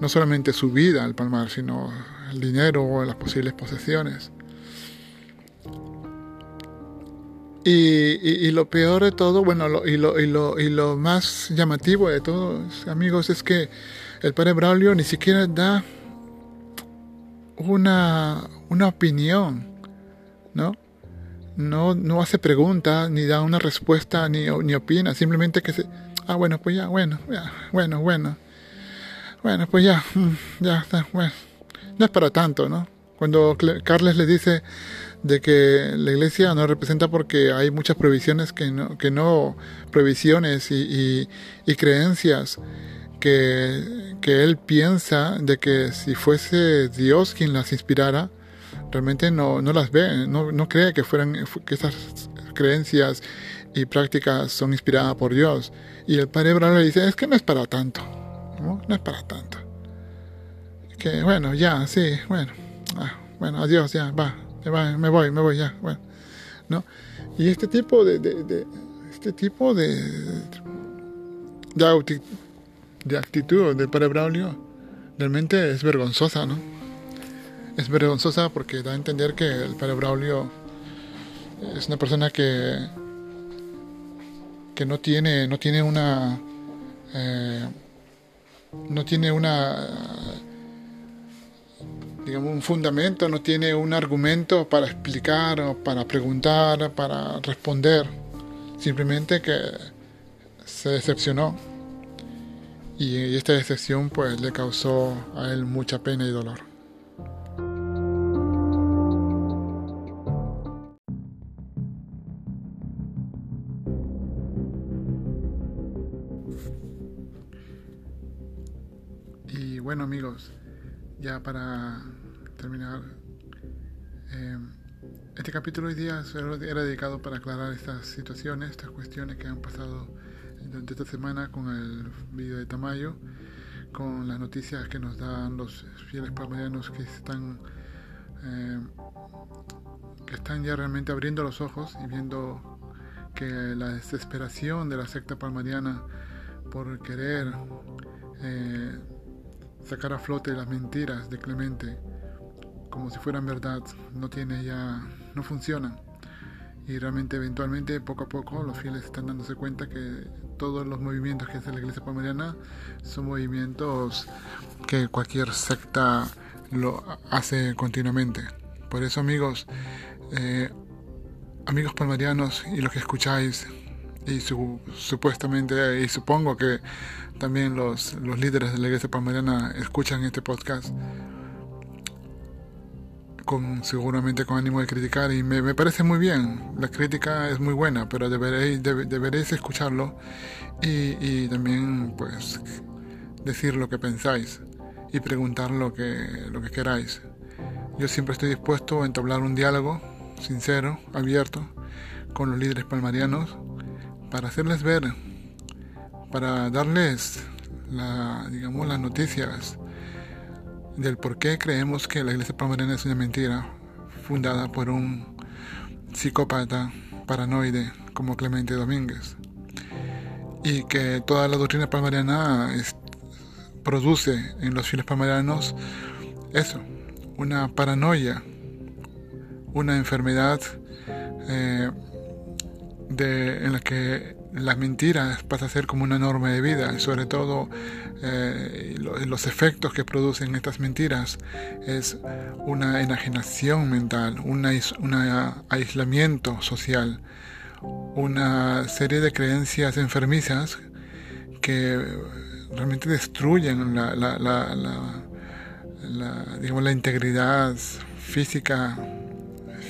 no solamente su vida al palmar, sino el dinero o las posibles posesiones. Y, lo peor de todo, bueno, y, lo, y, lo, y lo más llamativo de todo, amigos, es que el padre Braulio ni siquiera da una, una opinión ¿no? No, no hace preguntas, ni da una respuesta, ni, ni opina, simplemente que se... Ah, bueno, pues ya, bueno, ya, bueno, bueno. Bueno, pues ya, mm, ya está, bueno. No es para tanto, ¿no? Cuando Carles le dice de que la iglesia no representa porque hay muchas provisiones que no, que no provisiones y, y, creencias que, que él piensa de que si fuese Dios quien las inspirara, realmente no, no las ve, no, no cree que, fueran, que esas creencias y prácticas son inspiradas por Dios. Y el padre Abraham le dice, es que no es para tanto, no, no es para tanto. Que bueno, ya, sí, bueno, ah, bueno, adiós, ya, va, me voy, me voy, ya, bueno, ¿no? Y este tipo de, este tipo de, de, actitud del padre realmente es vergonzosa, ¿no? es vergonzosa porque da a entender que el padre Braulio es una persona que que no tiene no tiene una eh, no tiene una digamos un fundamento, no tiene un argumento para explicar o para preguntar, para responder. Simplemente que se decepcionó y esta decepción pues le causó a él mucha pena y dolor. Y bueno amigos, ya para terminar, eh, este capítulo hoy día era dedicado para aclarar estas situaciones, estas cuestiones que han pasado durante esta semana con el vídeo de Tamayo, con las noticias que nos dan los fieles palmarianos que están, eh, que están ya realmente abriendo los ojos y viendo que la desesperación de la secta palmariana por querer eh, sacar a flote las mentiras de Clemente como si fueran verdad no tiene ya no funcionan y realmente eventualmente poco a poco los fieles están dándose cuenta que todos los movimientos que hace la iglesia palmariana son movimientos que cualquier secta lo hace continuamente. Por eso amigos eh, amigos palmarianos y los que escucháis y supuestamente y supongo que también los, los líderes de la iglesia palmariana escuchan este podcast con, seguramente con ánimo de criticar y me, parece muy bien, la crítica es muy buena, pero deberéis, deberéis escucharlo y, también pues decir lo que pensáis y preguntar lo que, lo que queráis. Yo siempre estoy dispuesto a entablar un diálogo sincero, abierto, con los líderes palmarianos para hacerles ver, para darles la, digamos, las noticias del por qué creemos que la iglesia palmariana es una mentira fundada por un psicópata paranoide como Clemente Domínguez. Y que toda la doctrina palmariana produce en los fieles palmarianos eso, una paranoia, una enfermedad eh, de, en la que las mentiras pasa a ser como una norma de vida, sobre todo eh, los efectos que producen estas mentiras es una enajenación mental, un aislamiento social, una serie de creencias enfermizas que realmente destruyen la, digamos, la integridad física,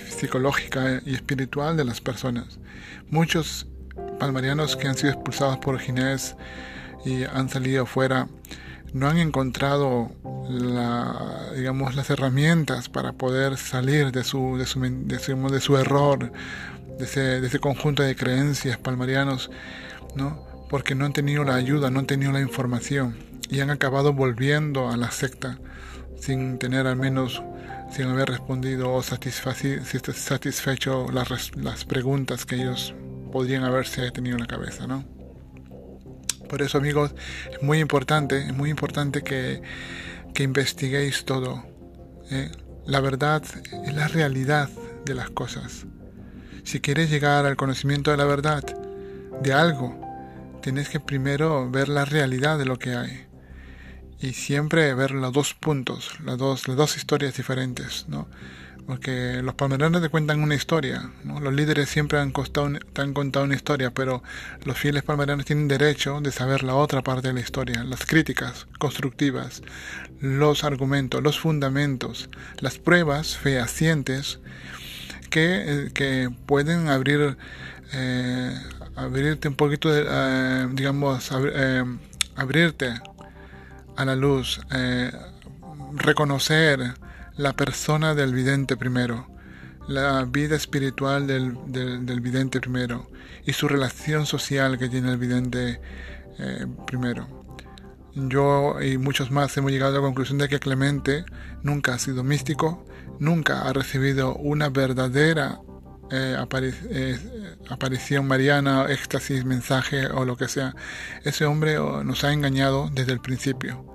psicológica y espiritual de las personas. Muchos palmarianos que han sido expulsados por Ginés y han salido afuera no han encontrado la, digamos, las herramientas para poder salir de su, de su, de su, error, de ese, de ese, conjunto de creencias palmarianos, ¿no? porque no han tenido la ayuda, no han tenido la información y han acabado volviendo a la secta sin tener al menos, sin haber respondido o satisfecho las, las preguntas que ellos podrían haberse tenido en la cabeza, ¿no? Por eso, amigos, es muy importante, es muy importante que, que investiguéis todo. ¿eh? La verdad es la realidad de las cosas. Si quieres llegar al conocimiento de la verdad de algo, tienes que primero ver la realidad de lo que hay. Y siempre ver los dos puntos, las dos, las dos historias diferentes, ¿no? Porque los palmeranos te cuentan una historia, los líderes siempre han, han, contado una historia, pero los fieles palmeranos tienen derecho de saber la otra parte de la historia, las críticas constructivas, los argumentos, los fundamentos, las pruebas fehacientes que, eh, pueden abrir, eh, abrirte un poquito, de, eh, digamos, abrirte a la luz, reconocer, la persona del vidente primero, la vida espiritual del, del, vidente primero y su relación social que tiene el vidente eh, primero. Yo y muchos más hemos llegado a la conclusión de que Clemente nunca ha sido místico, nunca ha recibido una verdadera eh, eh, aparición mariana, éxtasis, mensaje o lo que sea. Ese hombre oh, nos ha engañado desde el principio,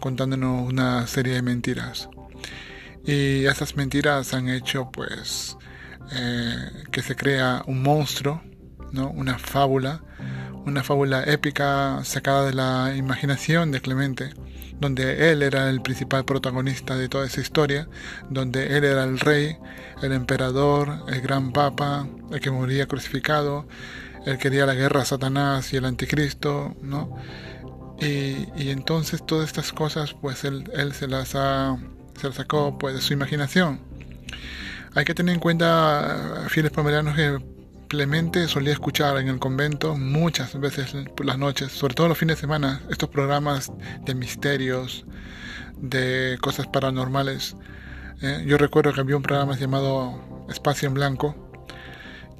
contándonos una serie de mentiras. Y esas mentiras han hecho pues eh, que se crea un monstruo, ¿no? una fábula, una fábula épica sacada de la imaginación de Clemente, donde él era el principal protagonista de toda esa historia, donde él era el rey, el emperador, el gran papa, el que moría crucificado, él quería la guerra a Satanás y el anticristo, ¿no? Y, entonces todas estas cosas, pues él, se, las ha, se sacó pues, de su imaginación. Hay que tener en cuenta, fieles pomeranos, que Clemente solía escuchar en el convento muchas veces por las noches, sobre todo los fines de semana, estos programas de misterios, de cosas paranormales. Eh, yo recuerdo que había un programa llamado Espacio en Blanco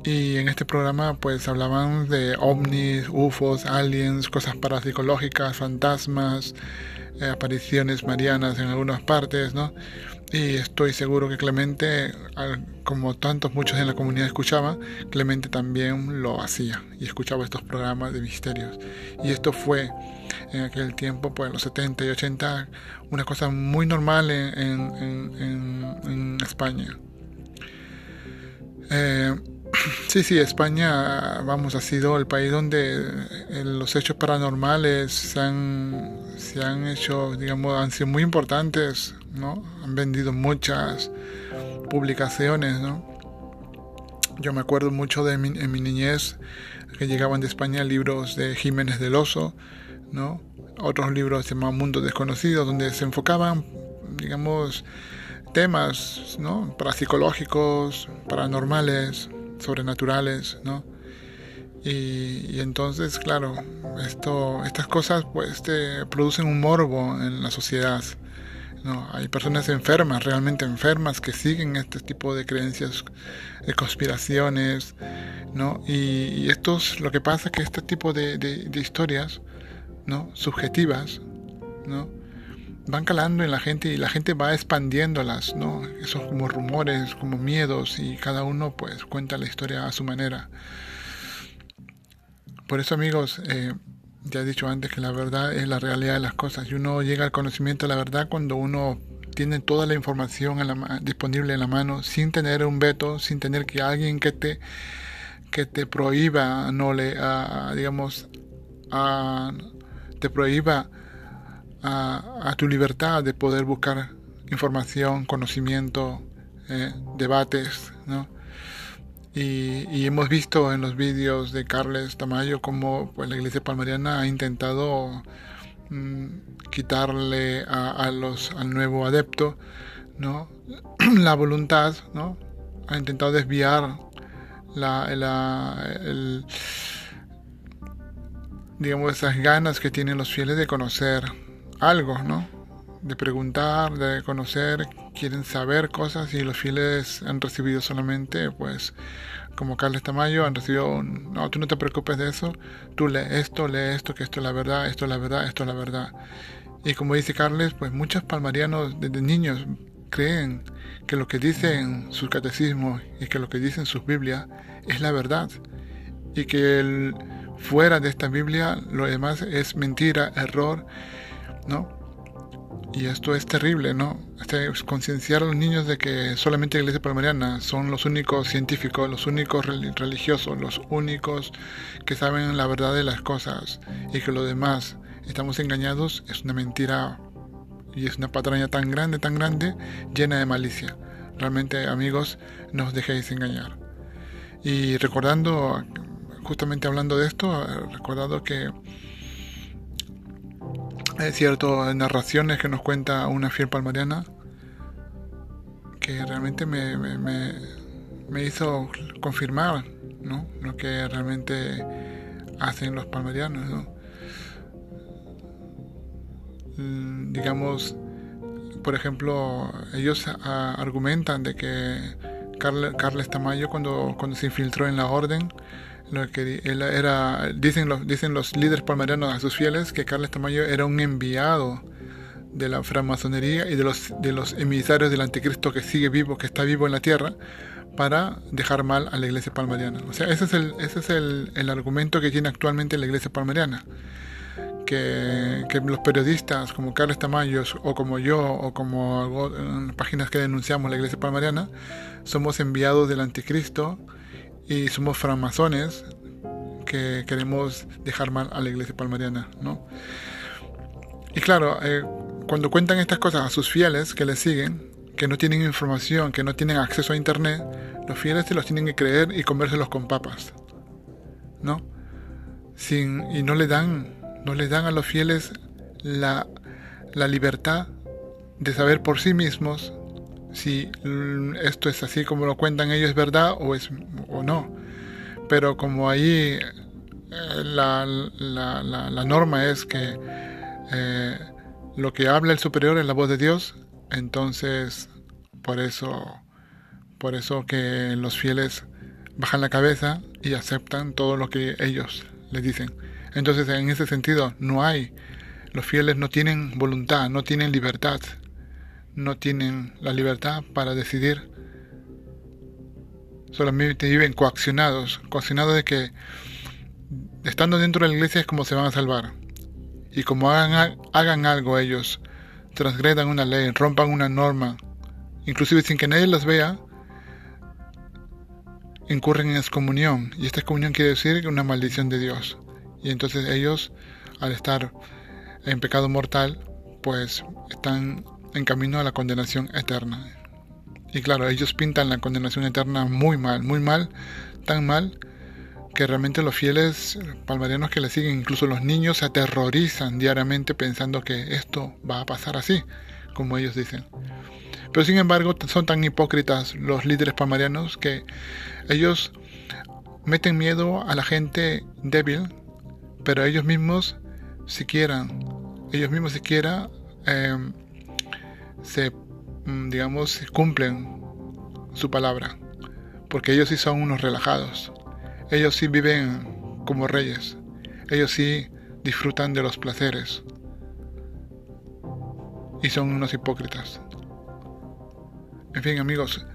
y en este programa pues hablaban de ovnis, UFOs, aliens, cosas parapsicológicas, fantasmas, eh, apariciones marianas en algunas partes, ¿no? Y estoy seguro que Clemente, como tantos muchos en la comunidad escuchaban, Clemente también lo hacía y escuchaba estos programas de misterios. Y esto fue en aquel tiempo, pues en los 70 y 80, una cosa muy normal en, España. Eh, sí, sí, España, vamos, ha sido el país donde eh, los hechos paranormales se han, hecho, digamos, han sido muy importantes ¿no? Han vendido muchas publicaciones, ¿no? Yo me acuerdo mucho de mi, en mi niñez que llegaban de España libros de Jiménez del Oso, ¿no? Otros libros llamados Mundo Desconocido, donde se enfocaban, digamos, temas, ¿no? Parapsicológicos, paranormales, sobrenaturales, ¿no? Y, y, entonces, claro, esto, estas cosas pues te producen un morbo en la sociedad. No, hay personas enfermas, realmente enfermas, que siguen este tipo de creencias, de conspiraciones, ¿no? Y, esto es lo que pasa que este tipo de, de, historias, ¿no? Subjetivas, ¿no? Van calando en la gente y la gente va expandiéndolas, ¿no? Esos como rumores, como miedos y cada uno pues cuenta la historia a su manera. Por eso amigos, eh, ya he dicho antes que la verdad es la realidad de las cosas y uno llega al conocimiento de la verdad cuando uno tiene toda la información disponible en la mano sin tener un veto, sin tener que alguien que te que te prohíba, no le, digamos, te prohíba a, tu libertad de poder buscar información, conocimiento, eh, debates, ¿no? Y, hemos visto en los vídeos de Carles Tamayo cómo pues, la iglesia palmariana ha intentado mm, quitarle a, los, al nuevo adepto ¿no? la voluntad, ¿no? ha intentado desviar la, la, el, digamos, esas ganas que tienen los fieles de conocer algo, ¿no? de preguntar, de conocer, quieren saber cosas y los fieles han recibido solamente, pues, como Carles Tamayo, han recibido, no, tú no te preocupes de eso, tú lee esto, lee esto, que esto es la verdad, esto es la verdad, esto es la verdad. Y como dice Carles, pues muchos palmarianos desde niños creen que lo que dicen sus catecismos y que lo que dicen sus Biblias es la verdad y que fuera de esta Biblia lo demás es mentira, error, ¿no? Y esto es terrible, ¿no? Este, concienciar a los niños de que solamente la iglesia palmariana son los únicos científicos, los únicos religiosos, los únicos que saben la verdad de las cosas y que los demás estamos engañados es una mentira y es una patraña tan grande, tan grande, llena de malicia. Realmente, amigos, no os dejéis engañar. Y recordando, justamente hablando de esto, recordando que es cierto, narraciones que nos cuenta una fiel palmariana que realmente me, me, hizo confirmar ¿no? lo que realmente hacen los palmarianos. ¿no? Mm, digamos, por ejemplo, ellos argumentan de que Carles Tamayo cuando, cuando se infiltró en la orden, él era, dicen los, dicen los líderes palmarianos a sus fieles que Carles Tamayo era un enviado de la francmasonería y de los, de los emisarios del anticristo que sigue vivo, que está vivo en la tierra, para dejar mal a la iglesia palmariana. O sea, ese es el, ese es el, el argumento que tiene actualmente la iglesia palmariana. Que, los periodistas como Carles Tamayo o como yo o como páginas que denunciamos la iglesia palmariana somos enviados del anticristo y somos francmasones que queremos dejar mal a la iglesia palmariana, ¿no? Y claro, eh, cuando cuentan estas cosas a sus fieles que les siguen, que no tienen información, que no tienen acceso a internet, los fieles se los tienen que creer y comérselos con papas, ¿no? Sin, y no le dan, no le dan a los fieles la, la libertad de saber por sí mismos si esto es así como lo cuentan ellos, es verdad o, es, o no. Pero como ahí eh, la, la, la, norma es que eh, lo que habla el superior es la voz de Dios, entonces por eso, por eso que los fieles bajan la cabeza y aceptan todo lo que ellos les dicen. Entonces en ese sentido no hay, los fieles no tienen voluntad, no tienen libertad, no tienen la libertad para decidir. Solamente viven coaccionados, coaccionados de que estando dentro de la iglesia es como se van a salvar. Y como hagan, algo ellos, transgredan una ley, rompan una norma, inclusive sin que nadie las vea, incurren en excomunión. Y esta excomunión quiere decir una maldición de Dios. Y entonces ellos, al estar en pecado mortal, pues están en camino a la condenación eterna. Y claro, ellos pintan la condenación eterna muy mal, muy mal, tan mal que realmente los fieles palmarianos que le siguen, incluso los niños, se aterrorizan diariamente pensando que esto va a pasar así, como ellos dicen. Pero sin embargo, son tan hipócritas los líderes palmarianos que ellos meten miedo a la gente débil, pero ellos mismos siquiera, ellos mismos siquiera eh, se, mm, digamos, cumplen su palabra, porque ellos sí son unos relajados, ellos sí viven como reyes, ellos sí disfrutan de los placeres. Y son unos hipócritas. En fin amigos,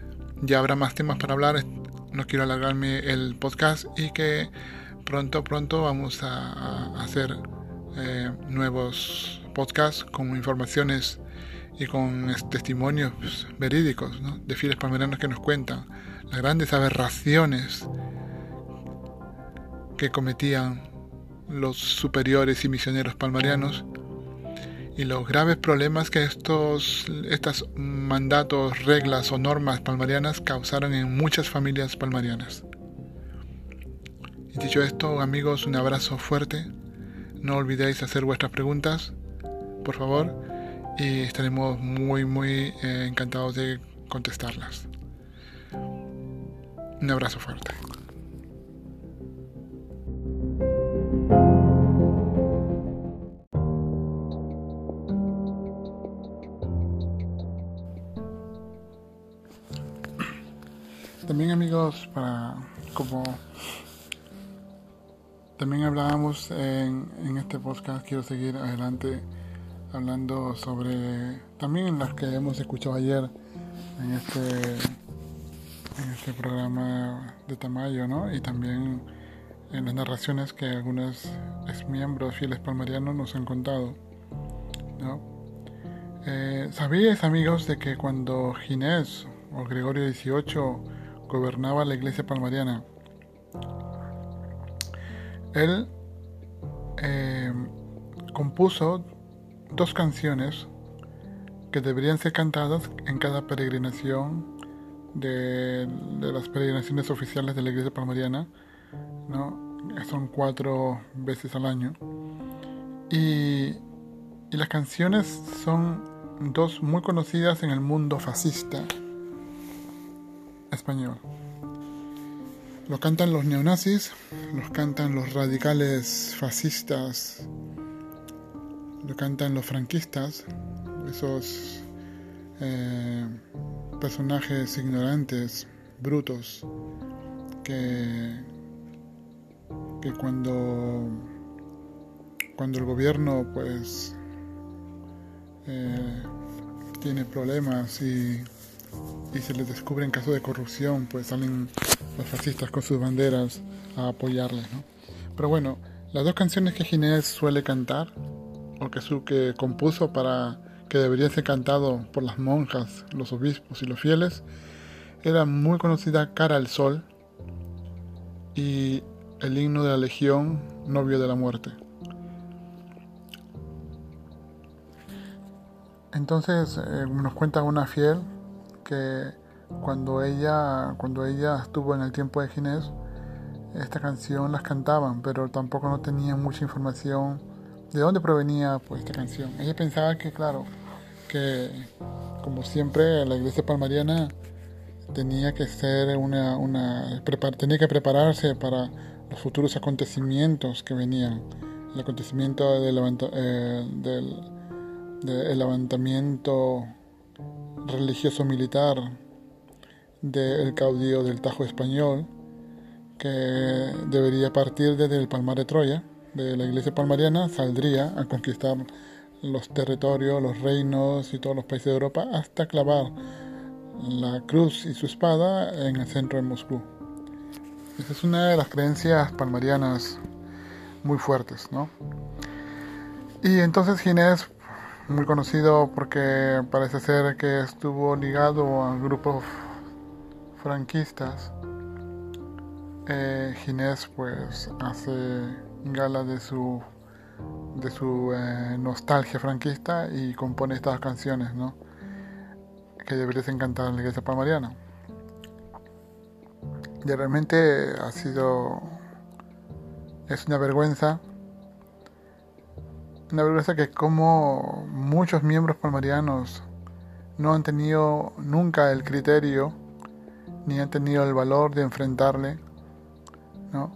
ya habrá más temas para hablar, no quiero alargarme el podcast y que pronto, pronto vamos a, hacer eh, nuevos podcasts con informaciones y con testimonios verídicos de fieles palmeranos que nos cuentan las grandes aberraciones que cometían los superiores y misioneros palmarianos y los graves problemas que estos, estos mandatos, reglas o normas palmarianas causaron en muchas familias palmarianas. Dicho esto, amigos, un abrazo fuerte. No olvidéis hacer vuestras preguntas, por favor y estaremos muy muy eh, encantados de contestarlas. Un abrazo fuerte. También amigos, para como también hablábamos en, en este podcast, quiero seguir adelante hablando sobre también las que hemos escuchado ayer en este en este programa de Tamayo, ¿no? Y también en las narraciones que algunos miembros fieles palmarianos nos han contado, ¿no? Eh, ¿Sabíais, amigos, de que cuando Ginés o Gregorio XVIII gobernaba la iglesia palmariana, él eh, compuso dos canciones que deberían ser cantadas en cada peregrinación de, las peregrinaciones oficiales de la iglesia palmariana, ¿no? son cuatro veces al año. Y, y las canciones son dos muy conocidas en el mundo fascista español. Lo cantan los neonazis, los cantan los radicales fascistas lo cantan los franquistas, esos eh, personajes ignorantes, brutos, que, que cuando, cuando el gobierno pues eh, tiene problemas y, y se les descubre en caso de corrupción, pues salen los fascistas con sus banderas a apoyarles, ¿no? Pero bueno, las dos canciones que Ginés suele cantar o que, su, que compuso para que debería ser cantado por las monjas, los obispos y los fieles, era muy conocida Cara al Sol y el himno de la Legión, novio de la muerte. Entonces eh, nos cuenta una fiel que cuando ella, cuando ella estuvo en el tiempo de Ginés, esta canción las cantaban, pero tampoco no tenían mucha información de dónde provenía pues, esta canción. Ella pensaba que, claro, que como siempre la iglesia palmariana tenía que ser una, una tenía que prepararse para los futuros acontecimientos que venían. El acontecimiento del, eh, del levantamiento religioso militar del caudillo del Tajo español, que debería partir desde el Palmar de Troya, de la iglesia palmariana, saldría a conquistar los territorios, los reinos y todos los países de Europa hasta clavar la cruz y su espada en el centro de Moscú. Esa es una de las creencias palmarianas muy fuertes, ¿no? Y entonces Ginés muy conocido porque parece ser que estuvo ligado a grupos franquistas. Eh, Ginés pues hace gala de su de su eh, nostalgia franquista y compone estas canciones, ¿no? Que deberías encantar en la iglesia palmariana. Y realmente ha sido es una vergüenza una vergüenza que como muchos miembros palmarianos no han tenido nunca el criterio ni han tenido el valor de enfrentarle, ¿no?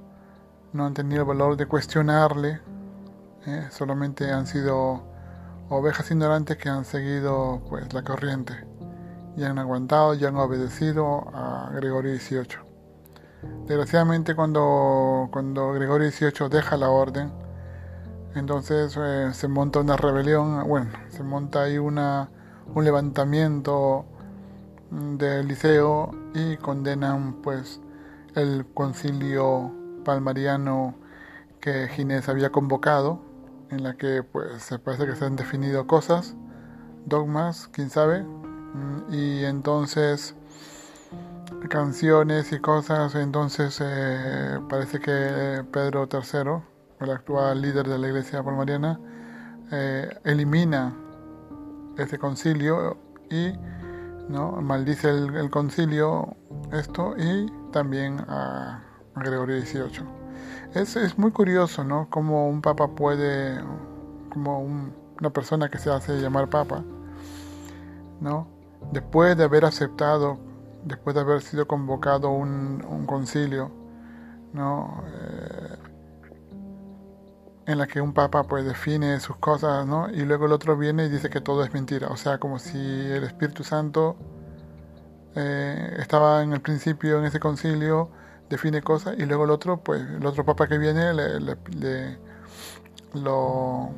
No han tenido el valor de cuestionarle, ¿eh? solamente han sido ovejas ignorantes que han seguido pues la corriente y han aguantado y han obedecido a Gregorio XVIII. Desgraciadamente cuando, cuando Gregorio XVIII deja la orden, entonces eh, se monta una rebelión, bueno, se monta ahí una, un levantamiento del liceo y condenan pues el concilio palmariano que Ginés había convocado, en la que pues se parece que se han definido cosas, dogmas, quién sabe, mm, y entonces canciones y cosas, entonces eh, parece que Pedro III el actual líder de la iglesia palmariana, eh, elimina ese concilio y ¿no? maldice el, concilio esto y también a, Gregorio XVIII. Es, es, muy curioso, ¿no? Como un papa puede, como una persona que se hace llamar papa, ¿no? Después de haber aceptado, después de haber sido convocado un, un concilio, ¿no? Eh, en la que un papa pues define sus cosas, ¿no? Y luego el otro viene y dice que todo es mentira. O sea, como si el Espíritu Santo eh, estaba en el principio en ese concilio, define cosas, y luego el otro, pues el otro papa que viene le, lo,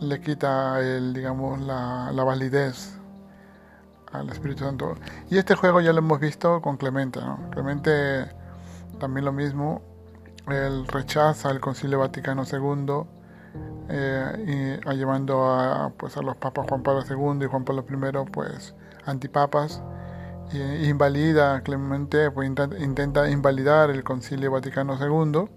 le quita el, digamos, la, la validez al Espíritu Santo. Y este juego ya lo hemos visto con Clemente, ¿no? Clemente también lo mismo, él rechaza el Concilio Vaticano II, eh, y, llevando a, pues, a los papas Juan Pablo II y Juan Pablo I, pues antipapas, invalida Clemente, pues, intenta, invalidar el Concilio Vaticano II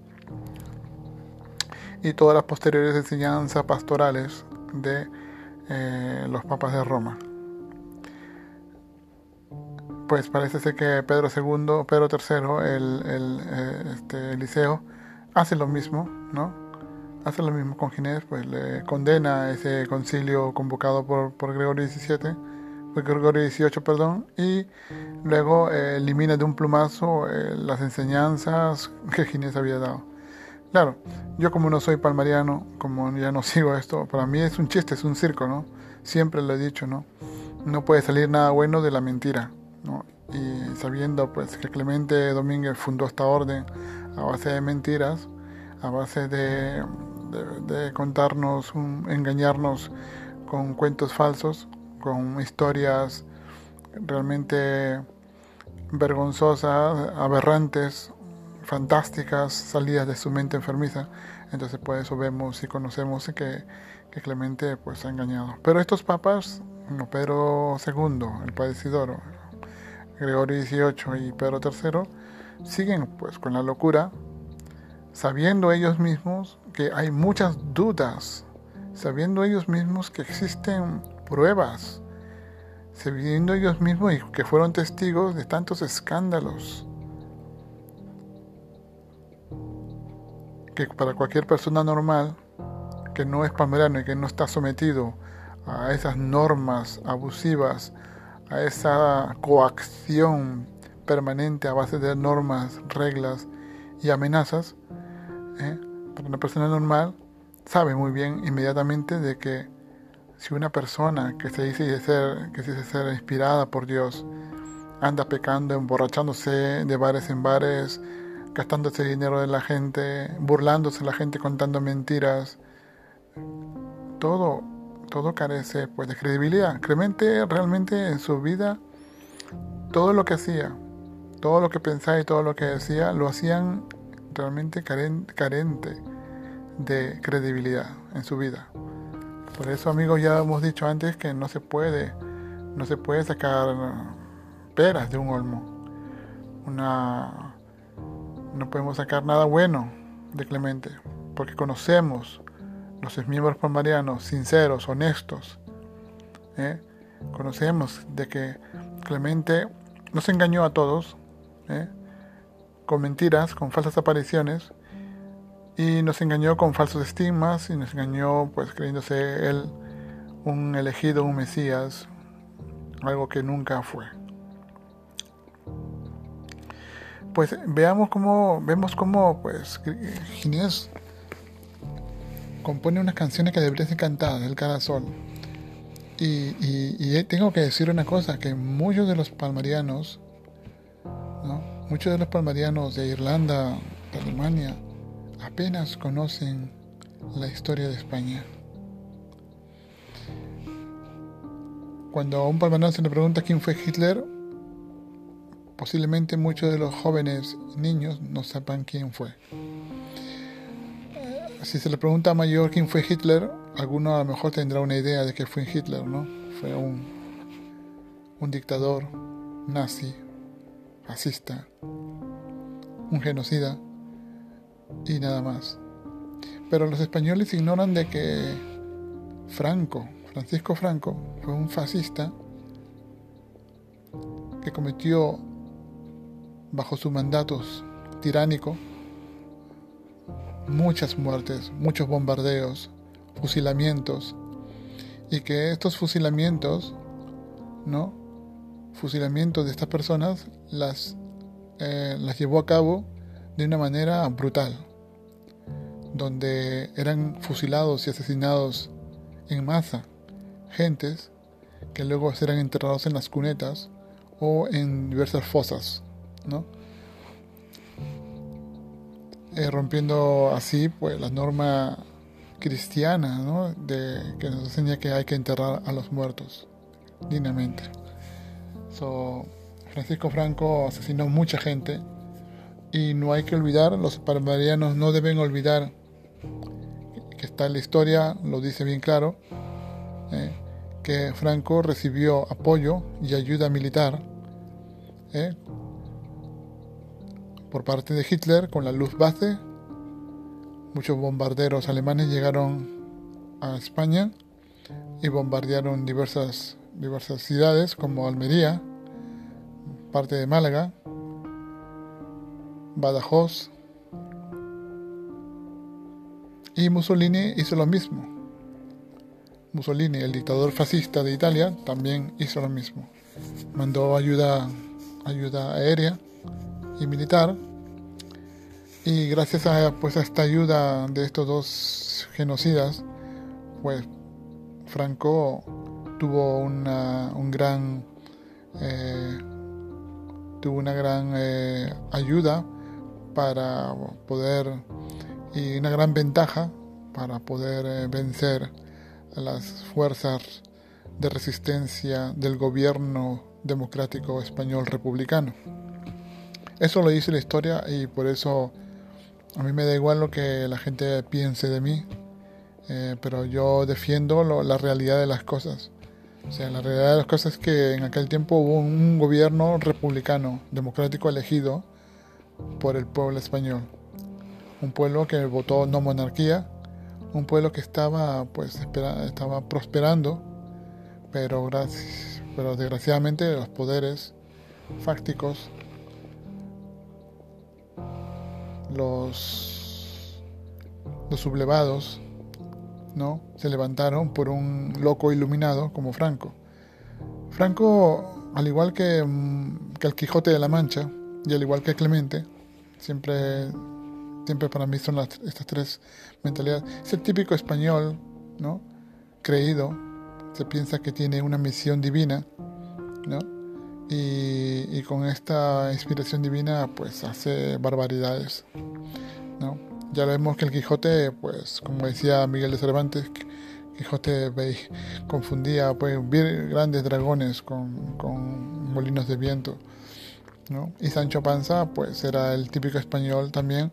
y todas las posteriores enseñanzas pastorales de eh, los papas de Roma pues parece ser que Pedro II, Pedro III, el, el eh, este, Eliseo, hace lo mismo, ¿no? Hace lo mismo con Ginés, pues le condena ese concilio convocado por, por Gregorio XVII, por Gregorio XVIII, perdón, y luego eh, elimina de un plumazo eh, las enseñanzas que Ginés había dado. Claro, yo como no soy palmariano, como ya no sigo esto, para mí es un chiste, es un circo, ¿no? Siempre lo he dicho, ¿no? No puede salir nada bueno de la mentira y sabiendo pues que Clemente Domínguez fundó esta orden a base de mentiras, a base de, contarnos, engañarnos con cuentos falsos, con historias realmente vergonzosas, aberrantes, fantásticas, salidas de su mente enfermiza. Entonces por eso vemos y conocemos que, que Clemente pues ha engañado. Pero estos papas, como Pedro II, el padecidor, Gregorio XVIII y Pedro III siguen pues con la locura sabiendo ellos mismos que hay muchas dudas, sabiendo ellos mismos que existen pruebas, sabiendo ellos mismos y que fueron testigos de tantos escándalos, que para cualquier persona normal que no es palmerano y que no está sometido a esas normas abusivas, a esa coacción permanente a base de normas, reglas y amenazas, ¿eh? una persona normal sabe muy bien inmediatamente de que si una persona que se dice ser, que se dice ser inspirada por Dios anda pecando, emborrachándose de bares en bares, gastándose dinero de la gente, burlándose de la gente, contando mentiras, todo, todo carece pues de credibilidad. Clemente realmente en su vida todo lo que hacía, todo lo que pensaba y todo lo que decía lo hacían realmente carente de credibilidad en su vida. Por eso amigos ya hemos dicho antes que no se puede, no se puede sacar peras de un olmo. Una, no podemos sacar nada bueno de Clemente, porque conocemos los miembros palmarianos sinceros, honestos. ¿eh? Conocemos de que Clemente nos engañó a todos, ¿eh? con mentiras, con falsas apariciones, y nos engañó con falsos estigmas y nos engañó pues creyéndose él un elegido, un Mesías, algo que nunca fue. Pues veamos cómo, vemos cómo pues Ginés compone unas canciones que deberían ser cantadas, el Carasol. Y, y, tengo que decir una cosa, que muchos de los palmarianos, muchos de los palmarianos de Irlanda, de Alemania, apenas conocen la historia de España. Cuando a un palmariano se le pregunta quién fue Hitler, posiblemente muchos de los jóvenes niños no sepan quién fue. Si se le pregunta a mayor quién fue Hitler, alguno a lo mejor tendrá una idea de que fue Hitler, ¿no? Fue un, un dictador nazi, fascista, un genocida y nada más. Pero los españoles ignoran de que Franco, Francisco Franco, fue un fascista que cometió bajo sus mandatos tiránico muchas muertes, muchos bombardeos, fusilamientos y que estos fusilamientos, ¿no? Fusilamientos de estas personas las, eh, las llevó a cabo de una manera brutal, donde eran fusilados y asesinados en masa gentes que luego serán enterrados en las cunetas o en diversas fosas, ¿no? Eh, rompiendo así pues la norma cristiana, ¿no? De, que nos enseña que hay que enterrar a los muertos dignamente. So, Francisco Franco asesinó mucha gente y no hay que olvidar, los palmarianos no deben olvidar que está en la historia, lo dice bien claro, eh, que Franco recibió apoyo y ayuda militar eh, por parte de Hitler con la Luftwaffe. Muchos bombarderos alemanes llegaron a España y bombardearon diversas, diversas ciudades como Almería, parte de Málaga, Badajoz. Y Mussolini hizo lo mismo. Mussolini, el dictador fascista de Italia, también hizo lo mismo. Mandó ayuda, ayuda aérea y militar. Y gracias a, pues, a esta ayuda de estos dos genocidas, pues Franco tuvo una, un gran, eh, tuvo una gran eh, ayuda para poder y una gran ventaja para poder eh, vencer a las fuerzas de resistencia del gobierno democrático español republicano. Eso lo dice la historia y por eso a mí me da igual lo que la gente piense de mí, eh, pero yo defiendo la realidad de las cosas. O sea, la realidad de las cosas es que en aquel tiempo hubo un gobierno republicano, democrático elegido, por el pueblo español. un pueblo que votó no monarquía, un pueblo que estaba pues estaba prosperando, pero, pero desgraciadamente los poderes fácticos, los, sublevados, ¿no? se levantaron por un loco iluminado como Franco. Franco, al igual que, mm, que el Quijote de la Mancha, y al igual que Clemente, siempre siempre para mí son estas tres mentalidades. Es el típico español, ¿no? Creído, se piensa que tiene una misión divina, ¿no? Y, con esta inspiración divina, pues hace barbaridades, ¿no? Ya vemos que el Quijote, pues, como decía Miguel de Cervantes, Quijote confundía pues, grandes dragones con, con molinos de viento. ¿no? Y Sancho Panza, pues era el típico español también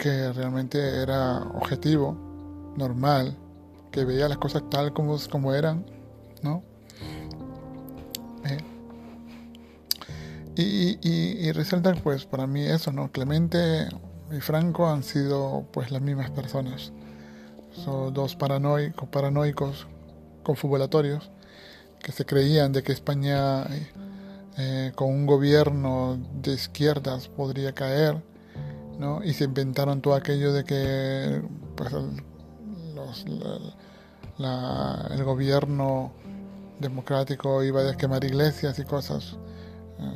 que realmente era objetivo, normal, que veía las cosas tal como, como eran, ¿no? Y, y, y, pues para mí eso, ¿no? Clemente y Franco han sido pues las mismas personas. Son dos paranoicos, paranoicos confubulatorios que se creían de que España eh, con un gobierno de izquierdas podría caer y se inventaron todo aquello de que pues, el gobierno democrático iba a quemar iglesias y cosas.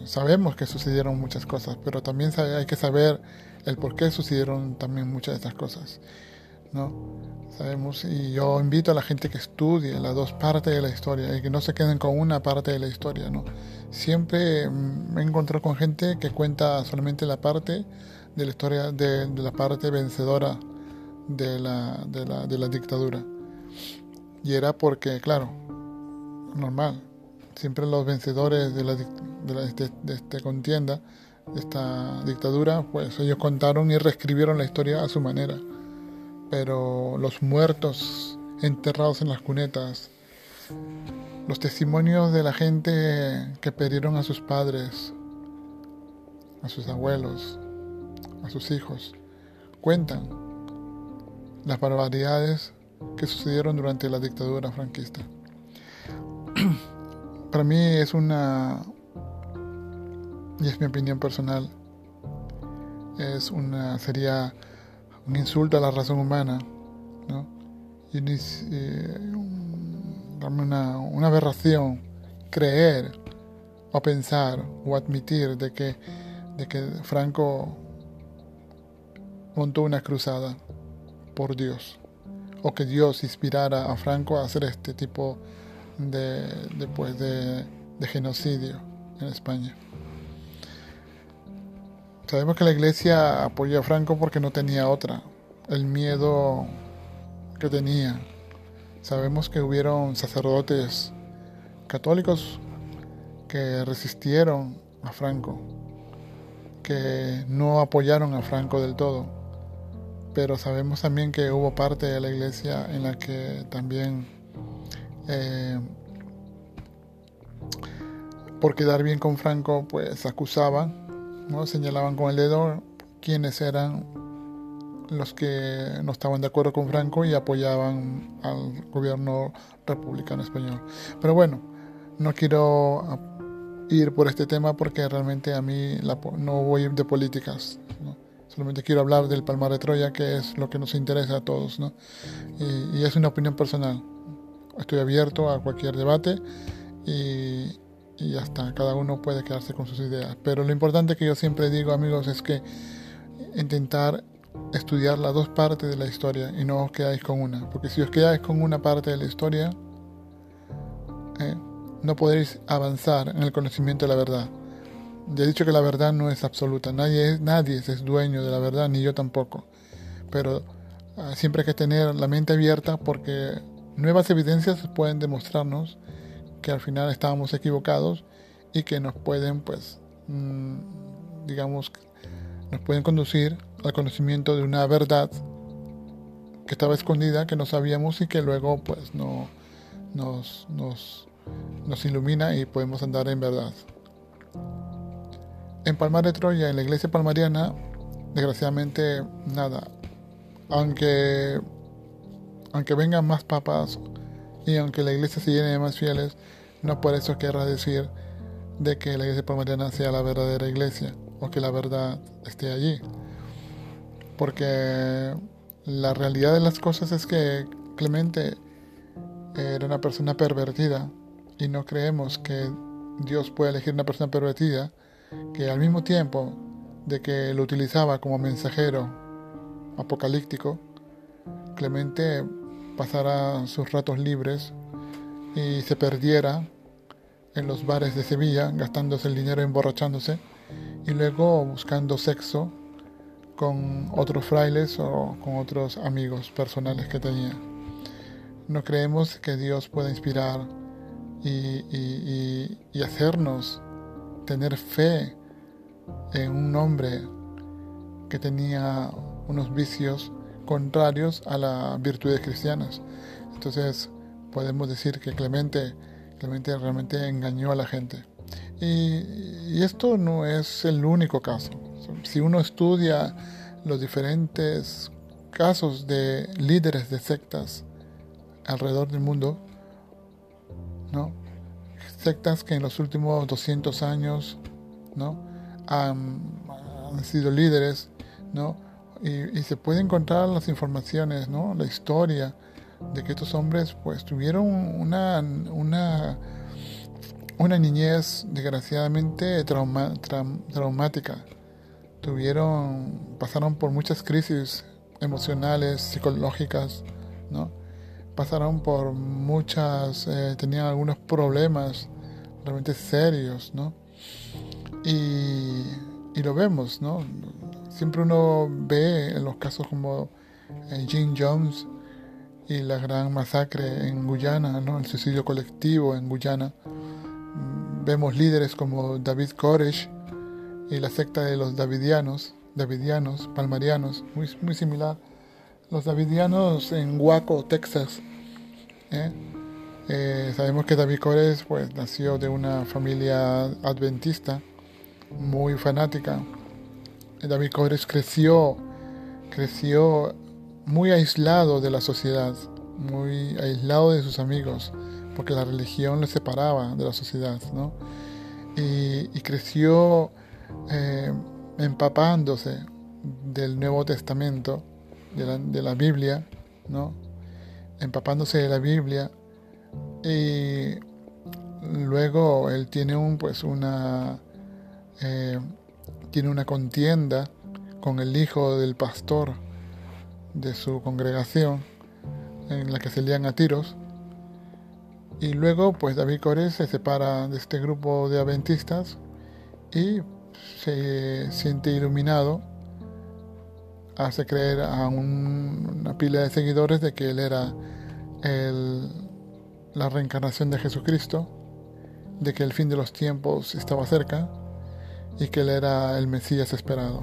Sabemos que sucedieron muchas cosas, pero también hay que saber el por qué sucedieron también muchas de estas cosas. ¿no? Sabemos, y yo invito a la gente que estudie las dos partes de la historia y que no se queden con una parte de la historia. ¿no? Siempre me he encontrado con gente que cuenta solamente la parte de la historia de, la parte vencedora de, la, de la dictadura. Y era porque, claro, normal, siempre los vencedores de, de, esta contienda, de esta dictadura, pues ellos contaron y reescribieron la historia a su manera. Pero los muertos enterrados en las cunetas, los testimonios de la gente que perdieron a sus padres, a sus abuelos, a sus hijos, cuentan las barbaridades que sucedieron durante la dictadura franquista. Para mí es una, y es mi opinión personal, es una, sería un insulto a la razón humana, ¿no? Y, una, una aberración creer o pensar o admitir de que, de que Franco montó una cruzada por Dios o que Dios inspirara a Franco a hacer este tipo de, de, pues, de, genocidio en España. Sabemos que la iglesia apoyó a Franco porque no tenía otra, el miedo que tenía. Sabemos que hubieron sacerdotes católicos que resistieron a Franco, que no apoyaron a Franco del todo pero sabemos también que hubo parte de la iglesia en la que también eh, por quedar bien con Franco pues acusaban, ¿no? señalaban con el dedo quiénes eran los que no estaban de acuerdo con Franco y apoyaban al gobierno republicano español. Pero bueno, no quiero ir por este tema porque realmente a mí no voy de políticas. Solamente quiero hablar del Palmar de Troya, que es lo que nos interesa a todos, ¿no? Y, es una opinión personal. Estoy abierto a cualquier debate y, y ya está. Cada uno puede quedarse con sus ideas. Pero lo importante que yo siempre digo, amigos, es que intentar estudiar las dos partes de la historia y no os quedáis con una. Porque si os quedáis con una parte de la historia, eh, no podréis avanzar en el conocimiento de la verdad. Ya he dicho que la verdad no es absoluta, nadie, nadie es dueño de la verdad, ni yo tampoco. Pero ah, siempre hay que tener la mente abierta porque nuevas evidencias pueden demostrarnos que al final estábamos equivocados y que nos pueden, pues, mm, digamos, nos pueden conducir al conocimiento de una verdad que estaba escondida, que no sabíamos y que luego, pues, no, nos, nos, nos ilumina y podemos andar en verdad. En Palmar de Troya, en la iglesia palmariana, desgraciadamente, nada. Aunque, aunque vengan más papas y aunque la iglesia se llene de más fieles, no por eso querrá decir de que la iglesia palmariana sea la verdadera iglesia o que la verdad esté allí. Porque la realidad de las cosas es que Clemente era una persona pervertida y no creemos que Dios pueda elegir una persona pervertida que al mismo tiempo de que lo utilizaba como mensajero apocalíptico, Clemente pasara sus ratos libres y se perdiera en los bares de Sevilla, gastándose el dinero emborrachándose y luego buscando sexo con otros frailes o con otros amigos personales que tenía. No creemos que Dios pueda inspirar y, y hacernos tener fe en un hombre que tenía unos vicios contrarios a las virtudes cristianas. Entonces podemos decir que Clemente, Clemente realmente engañó a la gente. Y, esto no es el único caso. Si uno estudia los diferentes casos de líderes de sectas alrededor del mundo, ¿no? sectas que en los últimos 200 años ¿no? han, sido líderes, ¿no? Y, se puede encontrar las informaciones, ¿no? la historia de que estos hombres pues tuvieron una, una una niñez desgraciadamente traumática. Tuvieron, pasaron por muchas crisis emocionales, psicológicas, ¿no? Pasaron por muchas, eh, tenían algunos problemas realmente serios, ¿no? Y, y, lo vemos, ¿no? Siempre uno ve en los casos como eh, Jim Jones y la gran masacre en Guyana, ¿no? El suicidio colectivo en Guyana Vemos líderes como David Koresh y la secta de los Davidianos, Davidianos, Palmarianos, muy, muy similar. Los Davidianos en Waco, Texas. ¿eh? Eh, sabemos que David Koresh pues, nació de una familia adventista muy fanática. David Koresh creció, creció muy aislado de la sociedad, muy aislado de sus amigos porque la religión le separaba de la sociedad, ¿no? Y, creció eh, empapándose del Nuevo Testamento, de la, Biblia, ¿no? Empapándose de la Biblia y luego él tiene un pues una eh, tiene una contienda con el hijo del pastor de su congregación en la que se lían a tiros. Y luego, pues David Cores se separa de este grupo de adventistas y se siente iluminado, hace creer a una pila de seguidores de que él era la reencarnación de Jesucristo, de que el fin de los tiempos estaba cerca y que él era el Mesías esperado.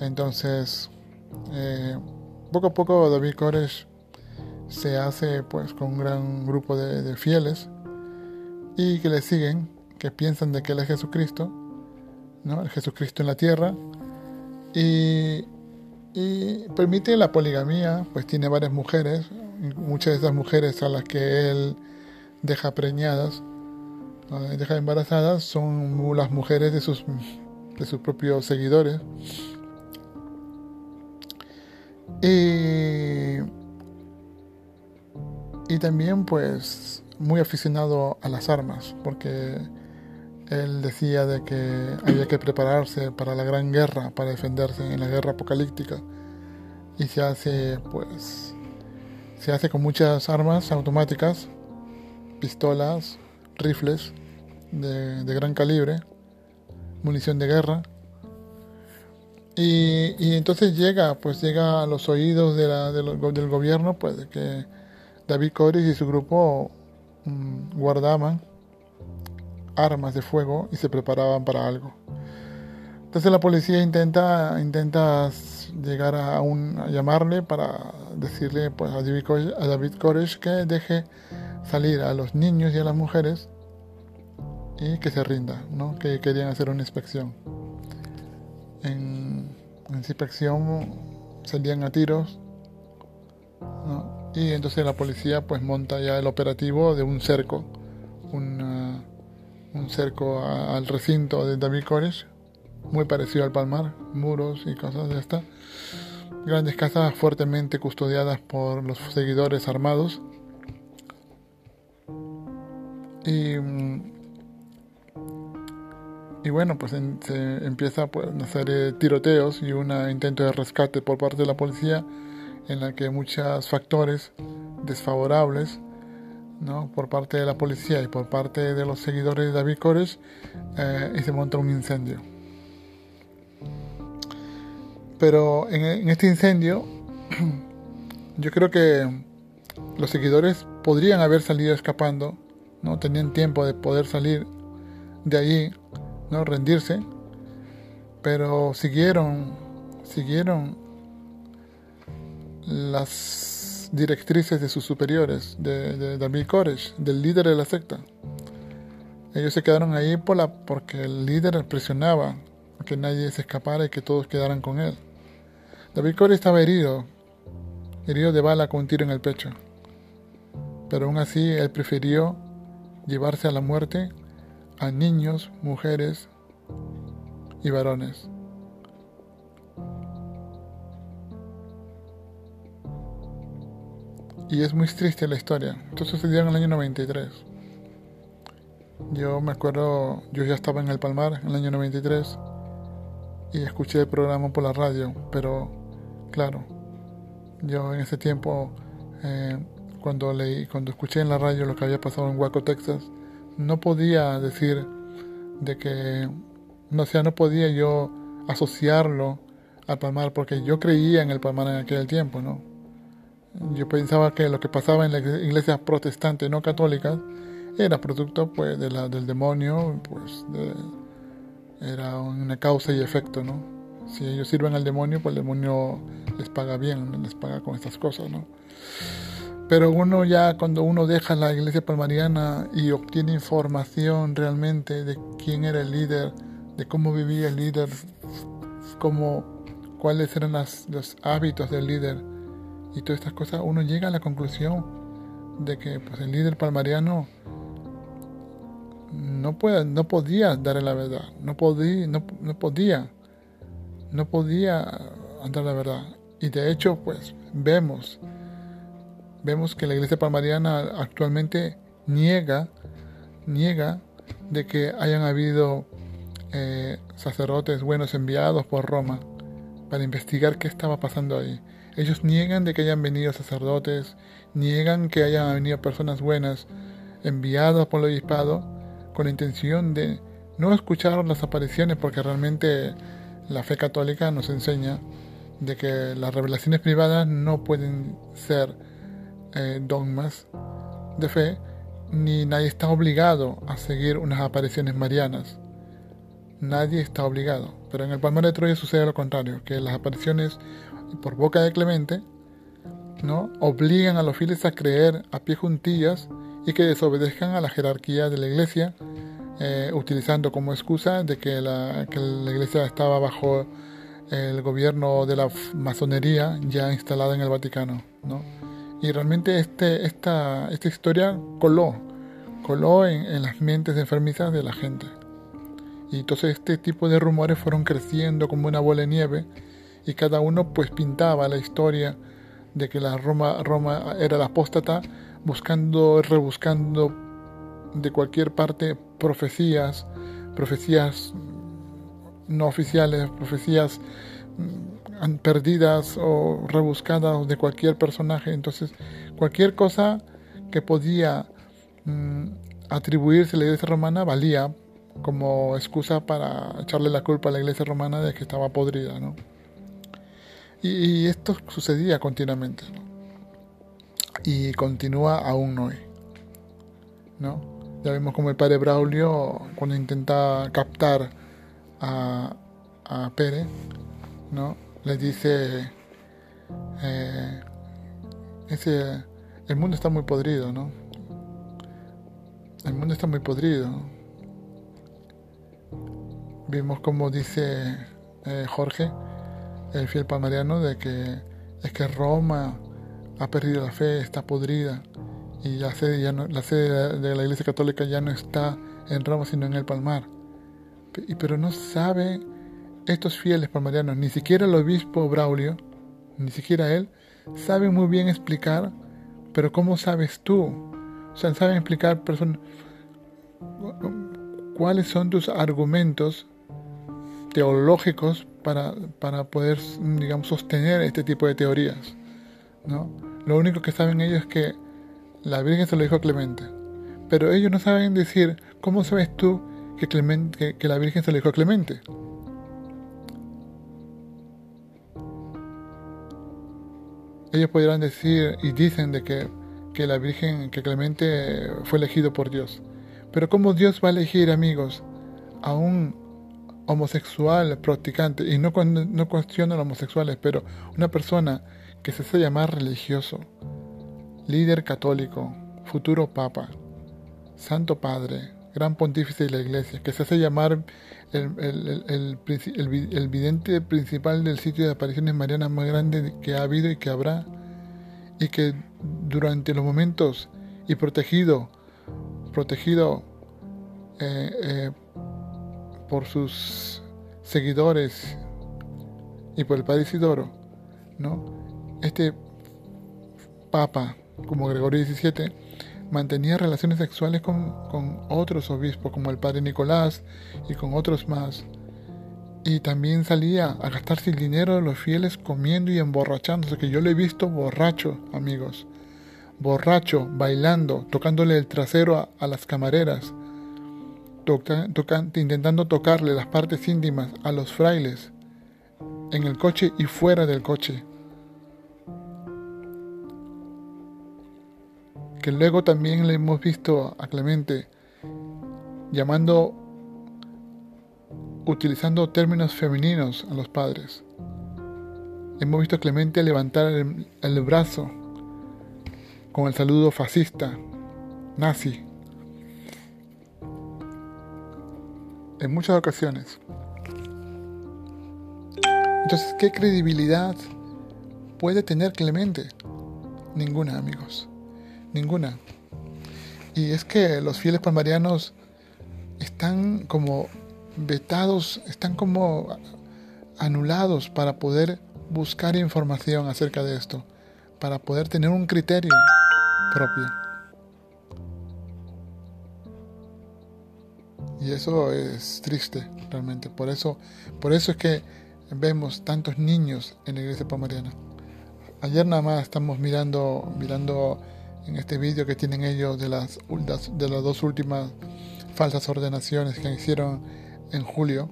Entonces, eh, poco a poco David Cores se hace pues con un gran grupo de, fieles y que le siguen, que piensan de que él es Jesucristo, ¿no? el Jesucristo en la tierra, y, permite la poligamía, pues tiene varias mujeres, muchas de esas mujeres a las que él deja preñadas, deja embarazadas, son las mujeres de sus, de sus propios seguidores. Y y también pues muy aficionado a las armas, porque él decía de que había que prepararse para la gran guerra, para defenderse en la guerra apocalíptica. Y se hace pues se hace con muchas armas automáticas, pistolas, rifles de, gran calibre, munición de guerra. Y, entonces llega, pues llega a los oídos de la, del gobierno, pues que David Coris y su grupo mm, guardaban armas de fuego y se preparaban para algo. Entonces la policía intenta, intenta llegar a, un, llamarle para decirle pues, a David, Koresh, que deje salir a los niños y a las mujeres y que se rinda, ¿no? que querían hacer una inspección en, inspección salían a tiros, y entonces la policía pues monta ya el operativo de un cerco, un cerco al recinto de David Koresh, muy parecido al Palmar, muros y cosas de esta. Grandes casas fuertemente custodiadas por los seguidores armados. Y, y bueno, pues se empieza pues, una serie de tiroteos y un intento de rescate por parte de la policía en la que muchos factores desfavorables ¿no? por parte de la policía y por parte de los seguidores de David Koresh eh, y se monta un incendio. Pero en, este incendio yo creo que los seguidores podrían haber salido escapando, no tenían tiempo de poder salir de allí, no rendirse, pero siguieron, siguieron las directrices de sus superiores, de, David Koresh, del líder de la secta. Ellos se quedaron ahí por la, porque el líder presionaba que nadie se escapara y que todos quedaran con él. David Koresh estaba herido, herido de bala con un tiro en el pecho. Pero aún así él prefirió llevarse a la muerte a niños, mujeres y varones. Y es muy triste la historia. Esto sucedió en el año 93. Yo me acuerdo, yo ya estaba en el Palmar en el año 93 y escuché el programa por la radio, pero claro, yo en ese tiempo, eh, cuando leí, cuando escuché en la radio lo que había pasado en Waco, Texas, no podía decir de que, no sea, no podía yo asociarlo al Palmar porque yo creía en el Palmar en aquel tiempo, ¿no? Yo pensaba que lo que pasaba en las iglesias protestantes no católicas era producto pues de del demonio, pues era una causa y efecto, ¿no? Si ellos sirven al demonio, pues el demonio les paga bien, les paga con estas cosas, ¿no? Pero uno ya cuando uno deja la iglesia palmariana y obtiene información realmente de quién era el líder, de cómo vivía el líder, cómo, cuáles eran los hábitos del líder, y todas estas cosas, uno llega a la conclusión de que pues, el líder palmariano no, no podía darle la verdad, no podía, no, podía, no podía dar la verdad. Y de hecho, pues vemos, vemos que la iglesia palmariana actualmente niega, niega de que hayan habido eh, sacerdotes buenos enviados por Roma para investigar qué estaba pasando ahí. Ellos niegan de que hayan venido sacerdotes, niegan que hayan venido personas buenas enviadas por el obispado con la intención de no escuchar las apariciones porque realmente la fe católica nos enseña de que las revelaciones privadas no pueden ser eh, dogmas de fe ni nadie está obligado a seguir unas apariciones marianas. Nadie está obligado. Pero en el Palmar de Troya sucede lo contrario, que las apariciones por boca de Clemente, ¿no? obligan a los fieles a creer a pie juntillas y que desobedezcan a la jerarquía de la iglesia, eh, utilizando como excusa de que la, iglesia estaba bajo el gobierno de la masonería ya instalada en el Vaticano. Y realmente este, esta, esta historia coló, coló en, en las mentes enfermizas de la gente. Y entonces este tipo de rumores fueron creciendo como una bola de nieve y cada uno pues pintaba la historia de que la Roma, Roma era la apóstata, buscando, rebuscando de cualquier parte profecías, profecías no oficiales, profecías mm, perdidas o rebuscadas de cualquier personaje. Entonces, cualquier cosa que podía mm, atribuirse a la iglesia romana valía como excusa para echarle la culpa a la iglesia romana de que estaba podrida, ¿no? Y, esto sucedía continuamente. Y continúa aún hoy. ¿no? Ya vemos como el padre Braulio, cuando intenta captar a, a Pérez, ¿no? Le dice, eh, ese, el mundo está muy podrido, ¿no? El mundo está muy podrido. Vimos como dice eh, Jorge, el fiel palmariano de que es que Roma ha perdido la fe, está podrida y la sede, ya no, la sede de la Iglesia Católica ya no está en Roma sino en el Palmar. Pero no sabe estos fieles palmarianos, ni siquiera el obispo Braulio, ni siquiera él, sabe muy bien explicar, pero ¿cómo sabes tú? O sea, saben explicar cuáles son tus argumentos teológicos para, para poder, digamos, sostener este tipo de teorías. ¿no? Lo único que saben ellos es que la Virgen se lo dijo a Clemente. Pero ellos no saben decir, ¿cómo sabes tú que, Clemente, que, la Virgen se lo dijo a Clemente? Ellos podrían decir y dicen de que, que la Virgen, que Clemente fue elegido por Dios. Pero ¿cómo Dios va a elegir, amigos, a un homosexual practicante? Y no, no cuestiono a los homosexuales, pero una persona que se hace llamar religioso, líder católico, futuro papa, santo padre, gran pontífice de la iglesia, que se hace llamar el, el, el, vidente principal del sitio de apariciones marianas más grande que ha habido y que habrá, y que durante los momentos y protegido, protegido eh, eh, por sus seguidores y por el Padre Isidoro, ¿no? Este Papa como Gregorio XVII, mantenía relaciones sexuales con, otros obispos, como el padre Nicolás y con otros más. Y también salía a gastarse el dinero de los fieles comiendo y emborrachándose, que yo lo he visto borracho, amigos. Borracho, bailando, tocándole el trasero a, las camareras, intentando tocarle las partes íntimas a los frailes, en el coche y fuera del coche. Que luego también le hemos visto a Clemente llamando, utilizando términos femeninos a los padres. Hemos visto a Clemente levantar el, brazo con el saludo fascista, nazi, en muchas ocasiones. Entonces, ¿qué credibilidad puede tener Clemente? Ninguna, amigos ninguna. Y es que los fieles palmarianos están como vetados, están como anulados para poder buscar información acerca de esto, para poder tener un criterio propio. Y eso es triste realmente. Por eso, por eso es que vemos tantos niños en la iglesia palmariana. Ayer nada más estamos mirando, mirando en este vídeo que tienen ellos de las, de las dos últimas falsas ordenaciones que hicieron en julio.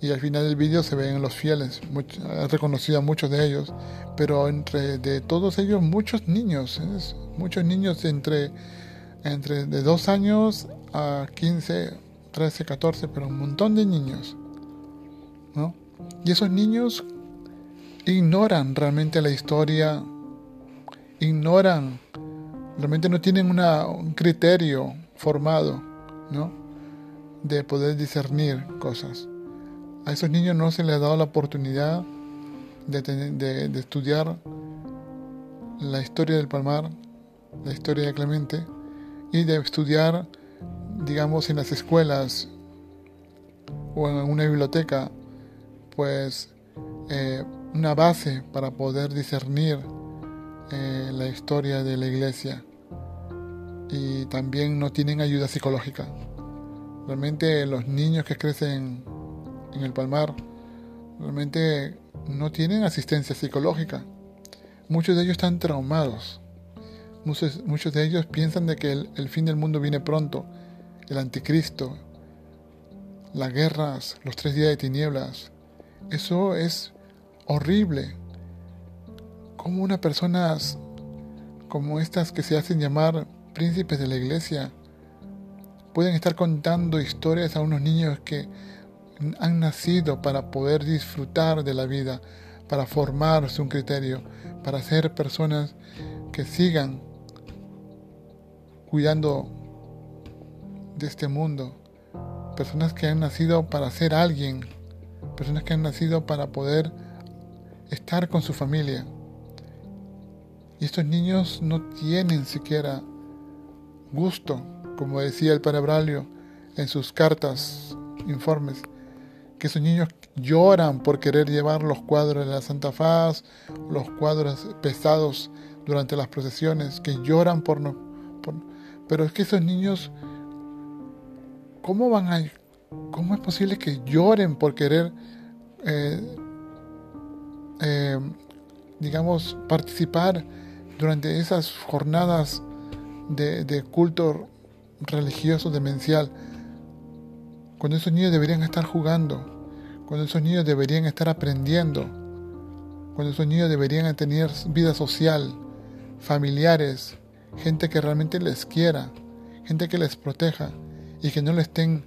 Y al final del vídeo se ven los fieles, he reconocido a muchos de ellos, pero entre de todos ellos muchos niños, muchos niños entre, entre de 2 años a 15, 13, 14, pero un montón de niños. ¿no? Y esos niños ignoran realmente la historia, ignoran realmente no tienen un criterio formado, ¿no? De poder discernir cosas. A esos niños no se les ha dado la oportunidad de, estudiar la historia del Palmar, la historia de Clemente, y de estudiar, digamos, en las escuelas o en una biblioteca, pues eh, una base para poder discernir eh, la historia de la iglesia y también no tienen ayuda psicológica. Realmente los niños que crecen en el Palmar realmente no tienen asistencia psicológica. Muchos de ellos están traumados. Muchos, de ellos piensan de que el, fin del mundo viene pronto, el anticristo, las guerras, los tres días de tinieblas. Eso es horrible. Como una persona como estas que se hacen llamar príncipes de la iglesia pueden estar contando historias a unos niños que han nacido para poder disfrutar de la vida, para formarse un criterio, para ser personas que sigan cuidando de este mundo, personas que han nacido para ser alguien, personas que han nacido para poder estar con su familia. Y estos niños no tienen siquiera gusto, como decía el padre Braulio en sus cartas, informes, que esos niños lloran por querer llevar los cuadros de la Santa Faz, los cuadros pesados durante las procesiones, que lloran por no... pero es que esos niños, ¿cómo van a... ¿Cómo es posible que lloren por querer, eh, eh, digamos, participar durante esas jornadas de, culto religioso demencial? Cuando esos niños deberían estar jugando, cuando esos niños deberían estar aprendiendo, cuando esos niños deberían tener vida social, familiares, gente que realmente les quiera, gente que les proteja y que no le estén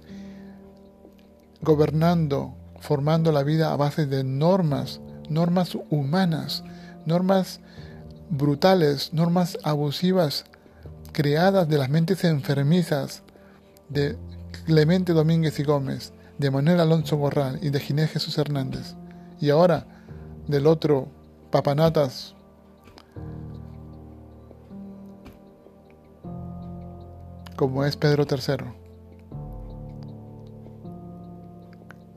gobernando, formando la vida a base de normas, normas humanas, normas brutales, normas abusivas, creadas de las mentes enfermizas de Clemente Domínguez y Gómez, de Manuel Alonso Gorral y de Ginés Jesús Hernández. Y ahora del otro papanatas como es Pedro III.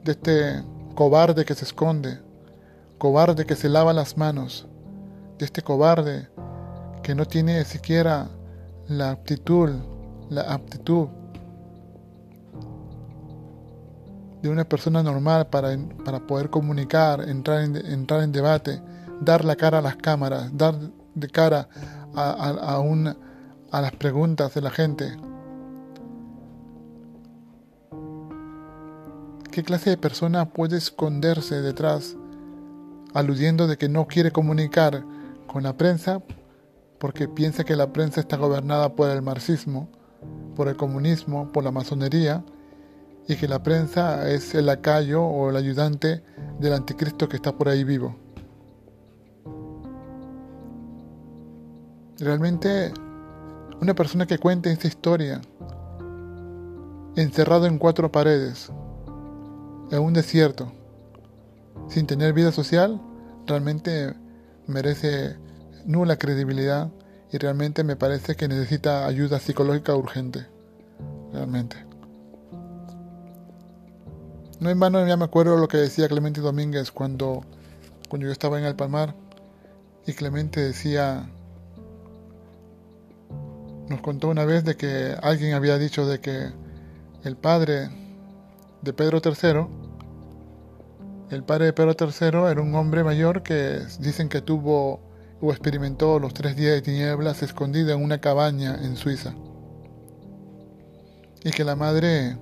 De este cobarde que se esconde, cobarde que se lava las manos, de este cobarde que no tiene siquiera la aptitud, la aptitud de una persona normal para, para poder comunicar, entrar en, entrar en debate, dar la cara a las cámaras, dar de cara a, a, a las preguntas de la gente. ¿Qué clase de persona puede esconderse detrás, aludiendo de que no quiere comunicar con la prensa porque piensa que la prensa está gobernada por el marxismo, por el comunismo, por la masonería, y que la prensa es el lacayo o el ayudante del anticristo que está por ahí vivo. Realmente una persona que cuente esta historia, encerrado en cuatro paredes, en un desierto, sin tener vida social, realmente merece nula credibilidad y realmente me parece que necesita ayuda psicológica urgente. Realmente. No en vano ya me acuerdo lo que decía Clemente Domínguez cuando, cuando yo estaba en el Palmar y Clemente decía, nos contó una vez de que alguien había dicho de que el padre de Pedro III, el padre de Pedro III era un hombre mayor que dicen que tuvo experimentó los tres días de tinieblas escondido en una cabaña en Suiza. Y que la madre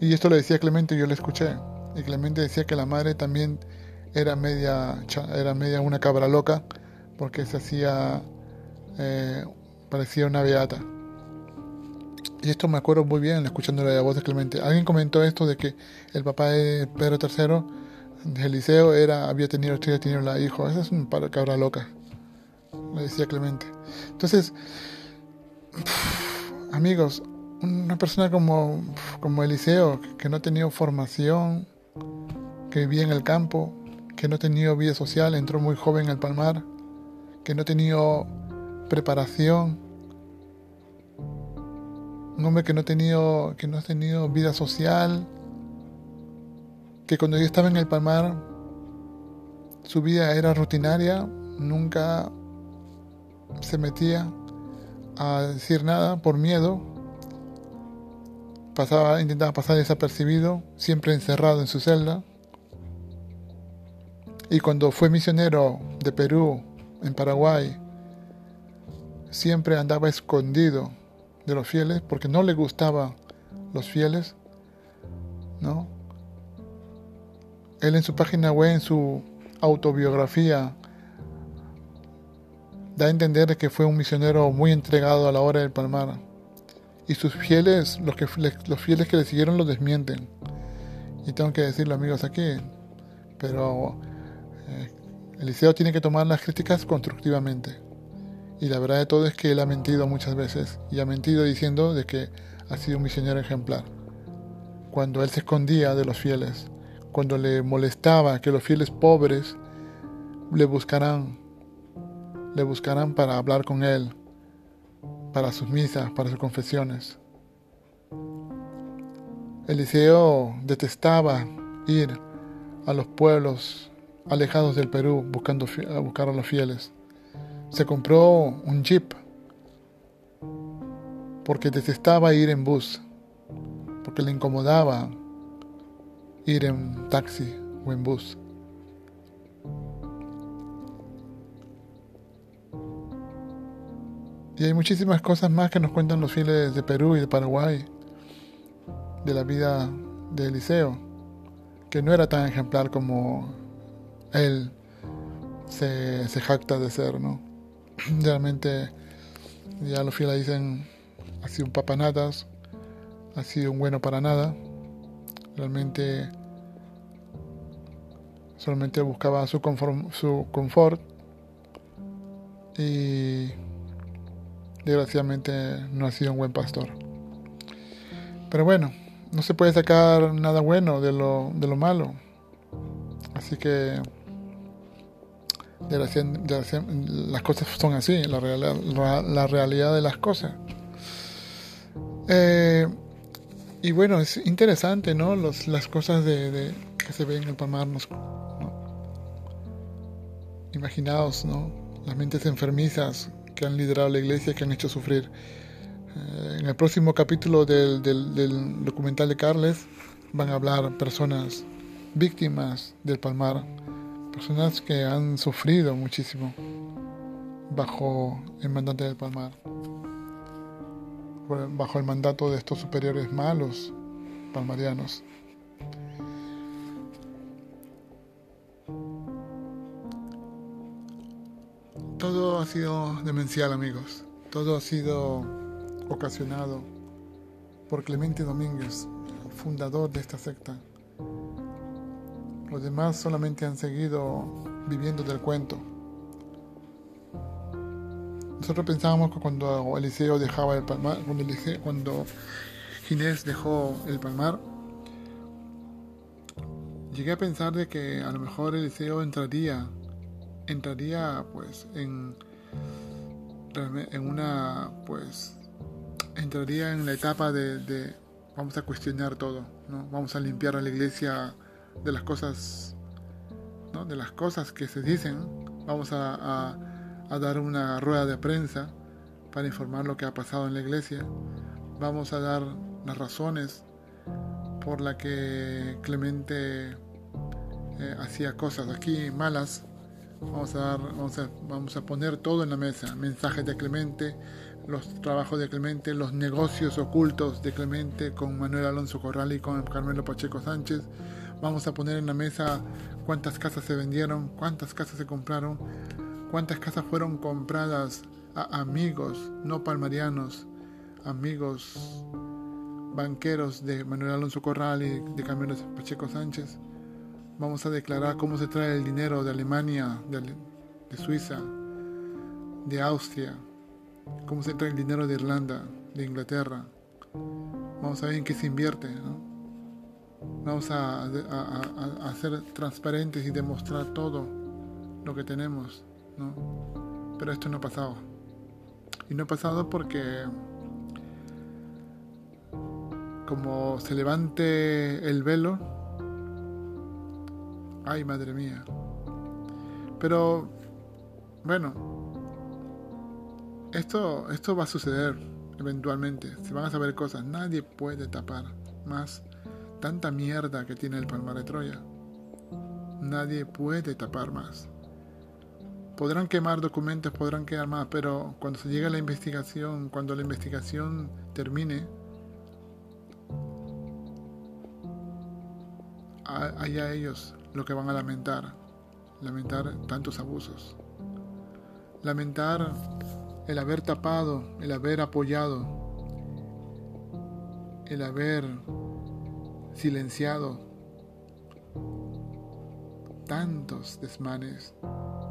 y esto lo decía Clemente, yo lo escuché. Y Clemente decía que la madre también era media, era media una cabra loca, porque se hacía, eh, parecía una beata. Y esto me acuerdo muy bien escuchando la voz de Clemente. Alguien comentó esto de que el papá de Pedro III, Eliseo, era, había tenido tres la hijo. Esa es una cabra loca, le decía Clemente. Entonces, amigos, una persona como, como Eliseo, que no ha tenido formación, que vivía en el campo, que no ha tenido vida social, entró muy joven al palmar, que no ha tenido preparación, un hombre que no ha tenido, que no ha tenido vida social, que cuando yo estaba en el palmar, su vida era rutinaria, nunca se metía a decir nada por miedo, pasaba, intentaba pasar desapercibido, siempre encerrado en su celda. Y cuando fue misionero de Perú, en Paraguay, siempre andaba escondido de los fieles porque no le gustaban los fieles, ¿no? Él en su página web, en su autobiografía, da a entender que fue un misionero muy entregado a la hora del palmar y sus fieles, los, que, los fieles que le siguieron lo desmienten. Y tengo que decirlo amigos aquí, pero eh, Eliseo tiene que tomar las críticas constructivamente. Y la verdad de todo es que él ha mentido muchas veces y ha mentido diciendo de que ha sido un misionero ejemplar. Cuando él se escondía de los fieles, cuando le molestaba que los fieles pobres le buscarán, le buscarán para hablar con él, para sus misas, para sus confesiones. Eliseo detestaba ir a los pueblos alejados del Perú buscando a buscar a los fieles. Se compró un jeep porque detestaba ir en bus, porque le incomodaba ir en taxi o en bus. Y hay muchísimas cosas más que nos cuentan los fieles de Perú y de Paraguay, de la vida de Eliseo, que no era tan ejemplar como él se, jacta de ser, ¿no? Realmente, ya los fieles dicen, ha sido un papanatas, ha sido un bueno para nada, realmente solamente buscaba su, su confort y desgraciadamente no ha sido un buen pastor. Pero bueno, no se puede sacar nada bueno de lo, de lo malo. Así que las cosas son así, la, la realidad de las cosas. Eh, y bueno, es interesante, ¿no? Los, las cosas de, que se ven en el Palmar. Imaginaos, ¿no? Las mentes enfermizas que han liderado la iglesia, que han hecho sufrir. Eh, en el próximo capítulo del, del, documental de Carles van a hablar personas víctimas del Palmar, personas que han sufrido muchísimo bajo el mandante del Palmar, bajo el mandato de estos superiores malos palmarianos. Todo ha sido demencial, amigos. Todo ha sido ocasionado por Clemente Domínguez, fundador de esta secta. Los demás solamente han seguido viviendo del cuento. Nosotros pensábamos que cuando Eliseo dejaba el palmar, cuando, cuando Ginés dejó el palmar, llegué a pensar de que a lo mejor Eliseo entraría entraría pues en, en una pues entraría en la etapa de, vamos a cuestionar todo, ¿no? Vamos a limpiar a la iglesia de las cosas, ¿no? De las cosas que se dicen, vamos a, a, dar una rueda de prensa para informar lo que ha pasado en la iglesia, vamos a dar las razones por la que Clemente eh, hacía cosas aquí malas Vamos a, dar, vamos, a, vamos a poner todo en la mesa. Mensajes de Clemente, los trabajos de Clemente, los negocios ocultos de Clemente con Manuel Alonso Corral y con Carmelo Pacheco Sánchez. Vamos a poner en la mesa cuántas casas se vendieron, cuántas casas se compraron, cuántas casas fueron compradas a amigos, no palmarianos, amigos banqueros de Manuel Alonso Corral y de Carmelo Pacheco Sánchez. Vamos a declarar cómo se trae el dinero de Alemania, de, Suiza, de Austria, cómo se trae el dinero de Irlanda, de Inglaterra. Vamos a ver en qué se invierte. Vamos a, a, ser transparentes y demostrar todo lo que tenemos. ¿no? Pero esto no ha pasado. Y no ha pasado porque como se levante el velo, Ay, madre mía. Pero, bueno, esto, esto va a suceder eventualmente. Se van a saber cosas. Nadie puede tapar más tanta mierda que tiene el Palmar de Troya. Nadie puede tapar más. Podrán quemar documentos, podrán quedar más, pero cuando se llegue a la investigación, cuando la investigación termine, allá ellos lo que van a lamentar, lamentar tantos abusos, lamentar el haber tapado, el haber apoyado, el haber silenciado tantos desmanes,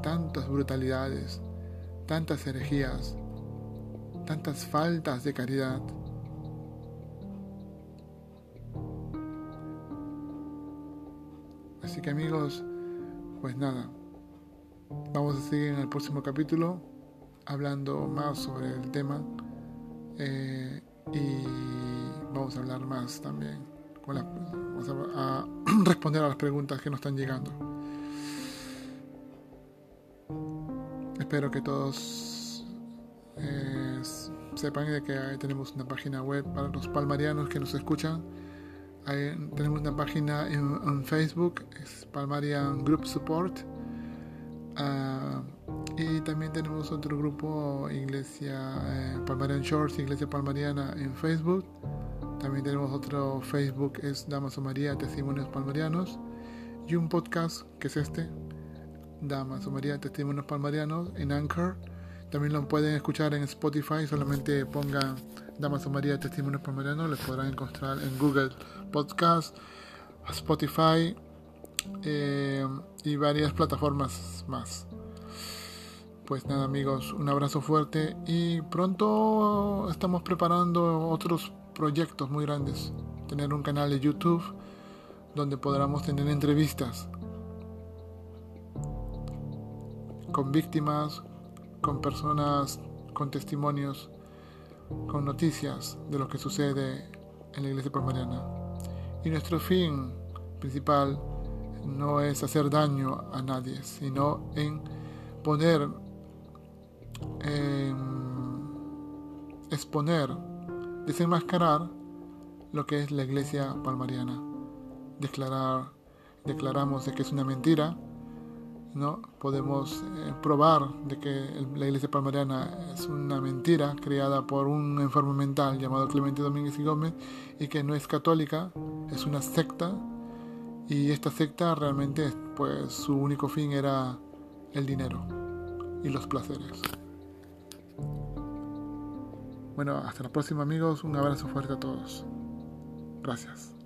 tantas brutalidades, tantas herejías, tantas faltas de caridad. Así que amigos, pues nada, vamos a seguir en el próximo capítulo hablando más sobre el tema eh, y vamos a hablar más también. vamos a, responder a las preguntas que nos están llegando. Espero que todos eh, sepan de que tenemos una página web para los palmarianos que nos escuchan. Tenemos una página en, Facebook, es Palmarian Group Support. Ah, y también tenemos otro grupo, Iglesia eh, Palmarian Shores, Iglesia Palmariana en Facebook. También tenemos otro Facebook, es Damaso María Testimonios Palmarianos. Y un podcast, que es este, Damaso María Testimonios Palmarianos, en Anchor. También lo pueden escuchar en Spotify, solamente pongan Damaso María Testimonios Palmarianos, les podrán encontrar en Google Podcast, Spotify eh, y varias plataformas más. Pues nada amigos, un abrazo fuerte y pronto estamos preparando otros proyectos muy grandes. Tener un canal de YouTube donde podamos tener entrevistas con víctimas, con personas con testimonios, con noticias de lo que sucede en la iglesia palmariana. Y nuestro fin principal no es hacer daño a nadie, sino en poner exponer, desenmascarar lo que es la iglesia palmariana. Declarar, declaramos de que es una mentira, ¿no? Podemos eh, probar de que la iglesia palmariana es una mentira creada por un enfermo mental llamado Clemente Domínguez y Gómez y que no es católica, es una secta y esta secta realmente pues su único fin era el dinero y los placeres. Bueno, hasta la próxima amigos, un abrazo fuerte a todos. Gracias.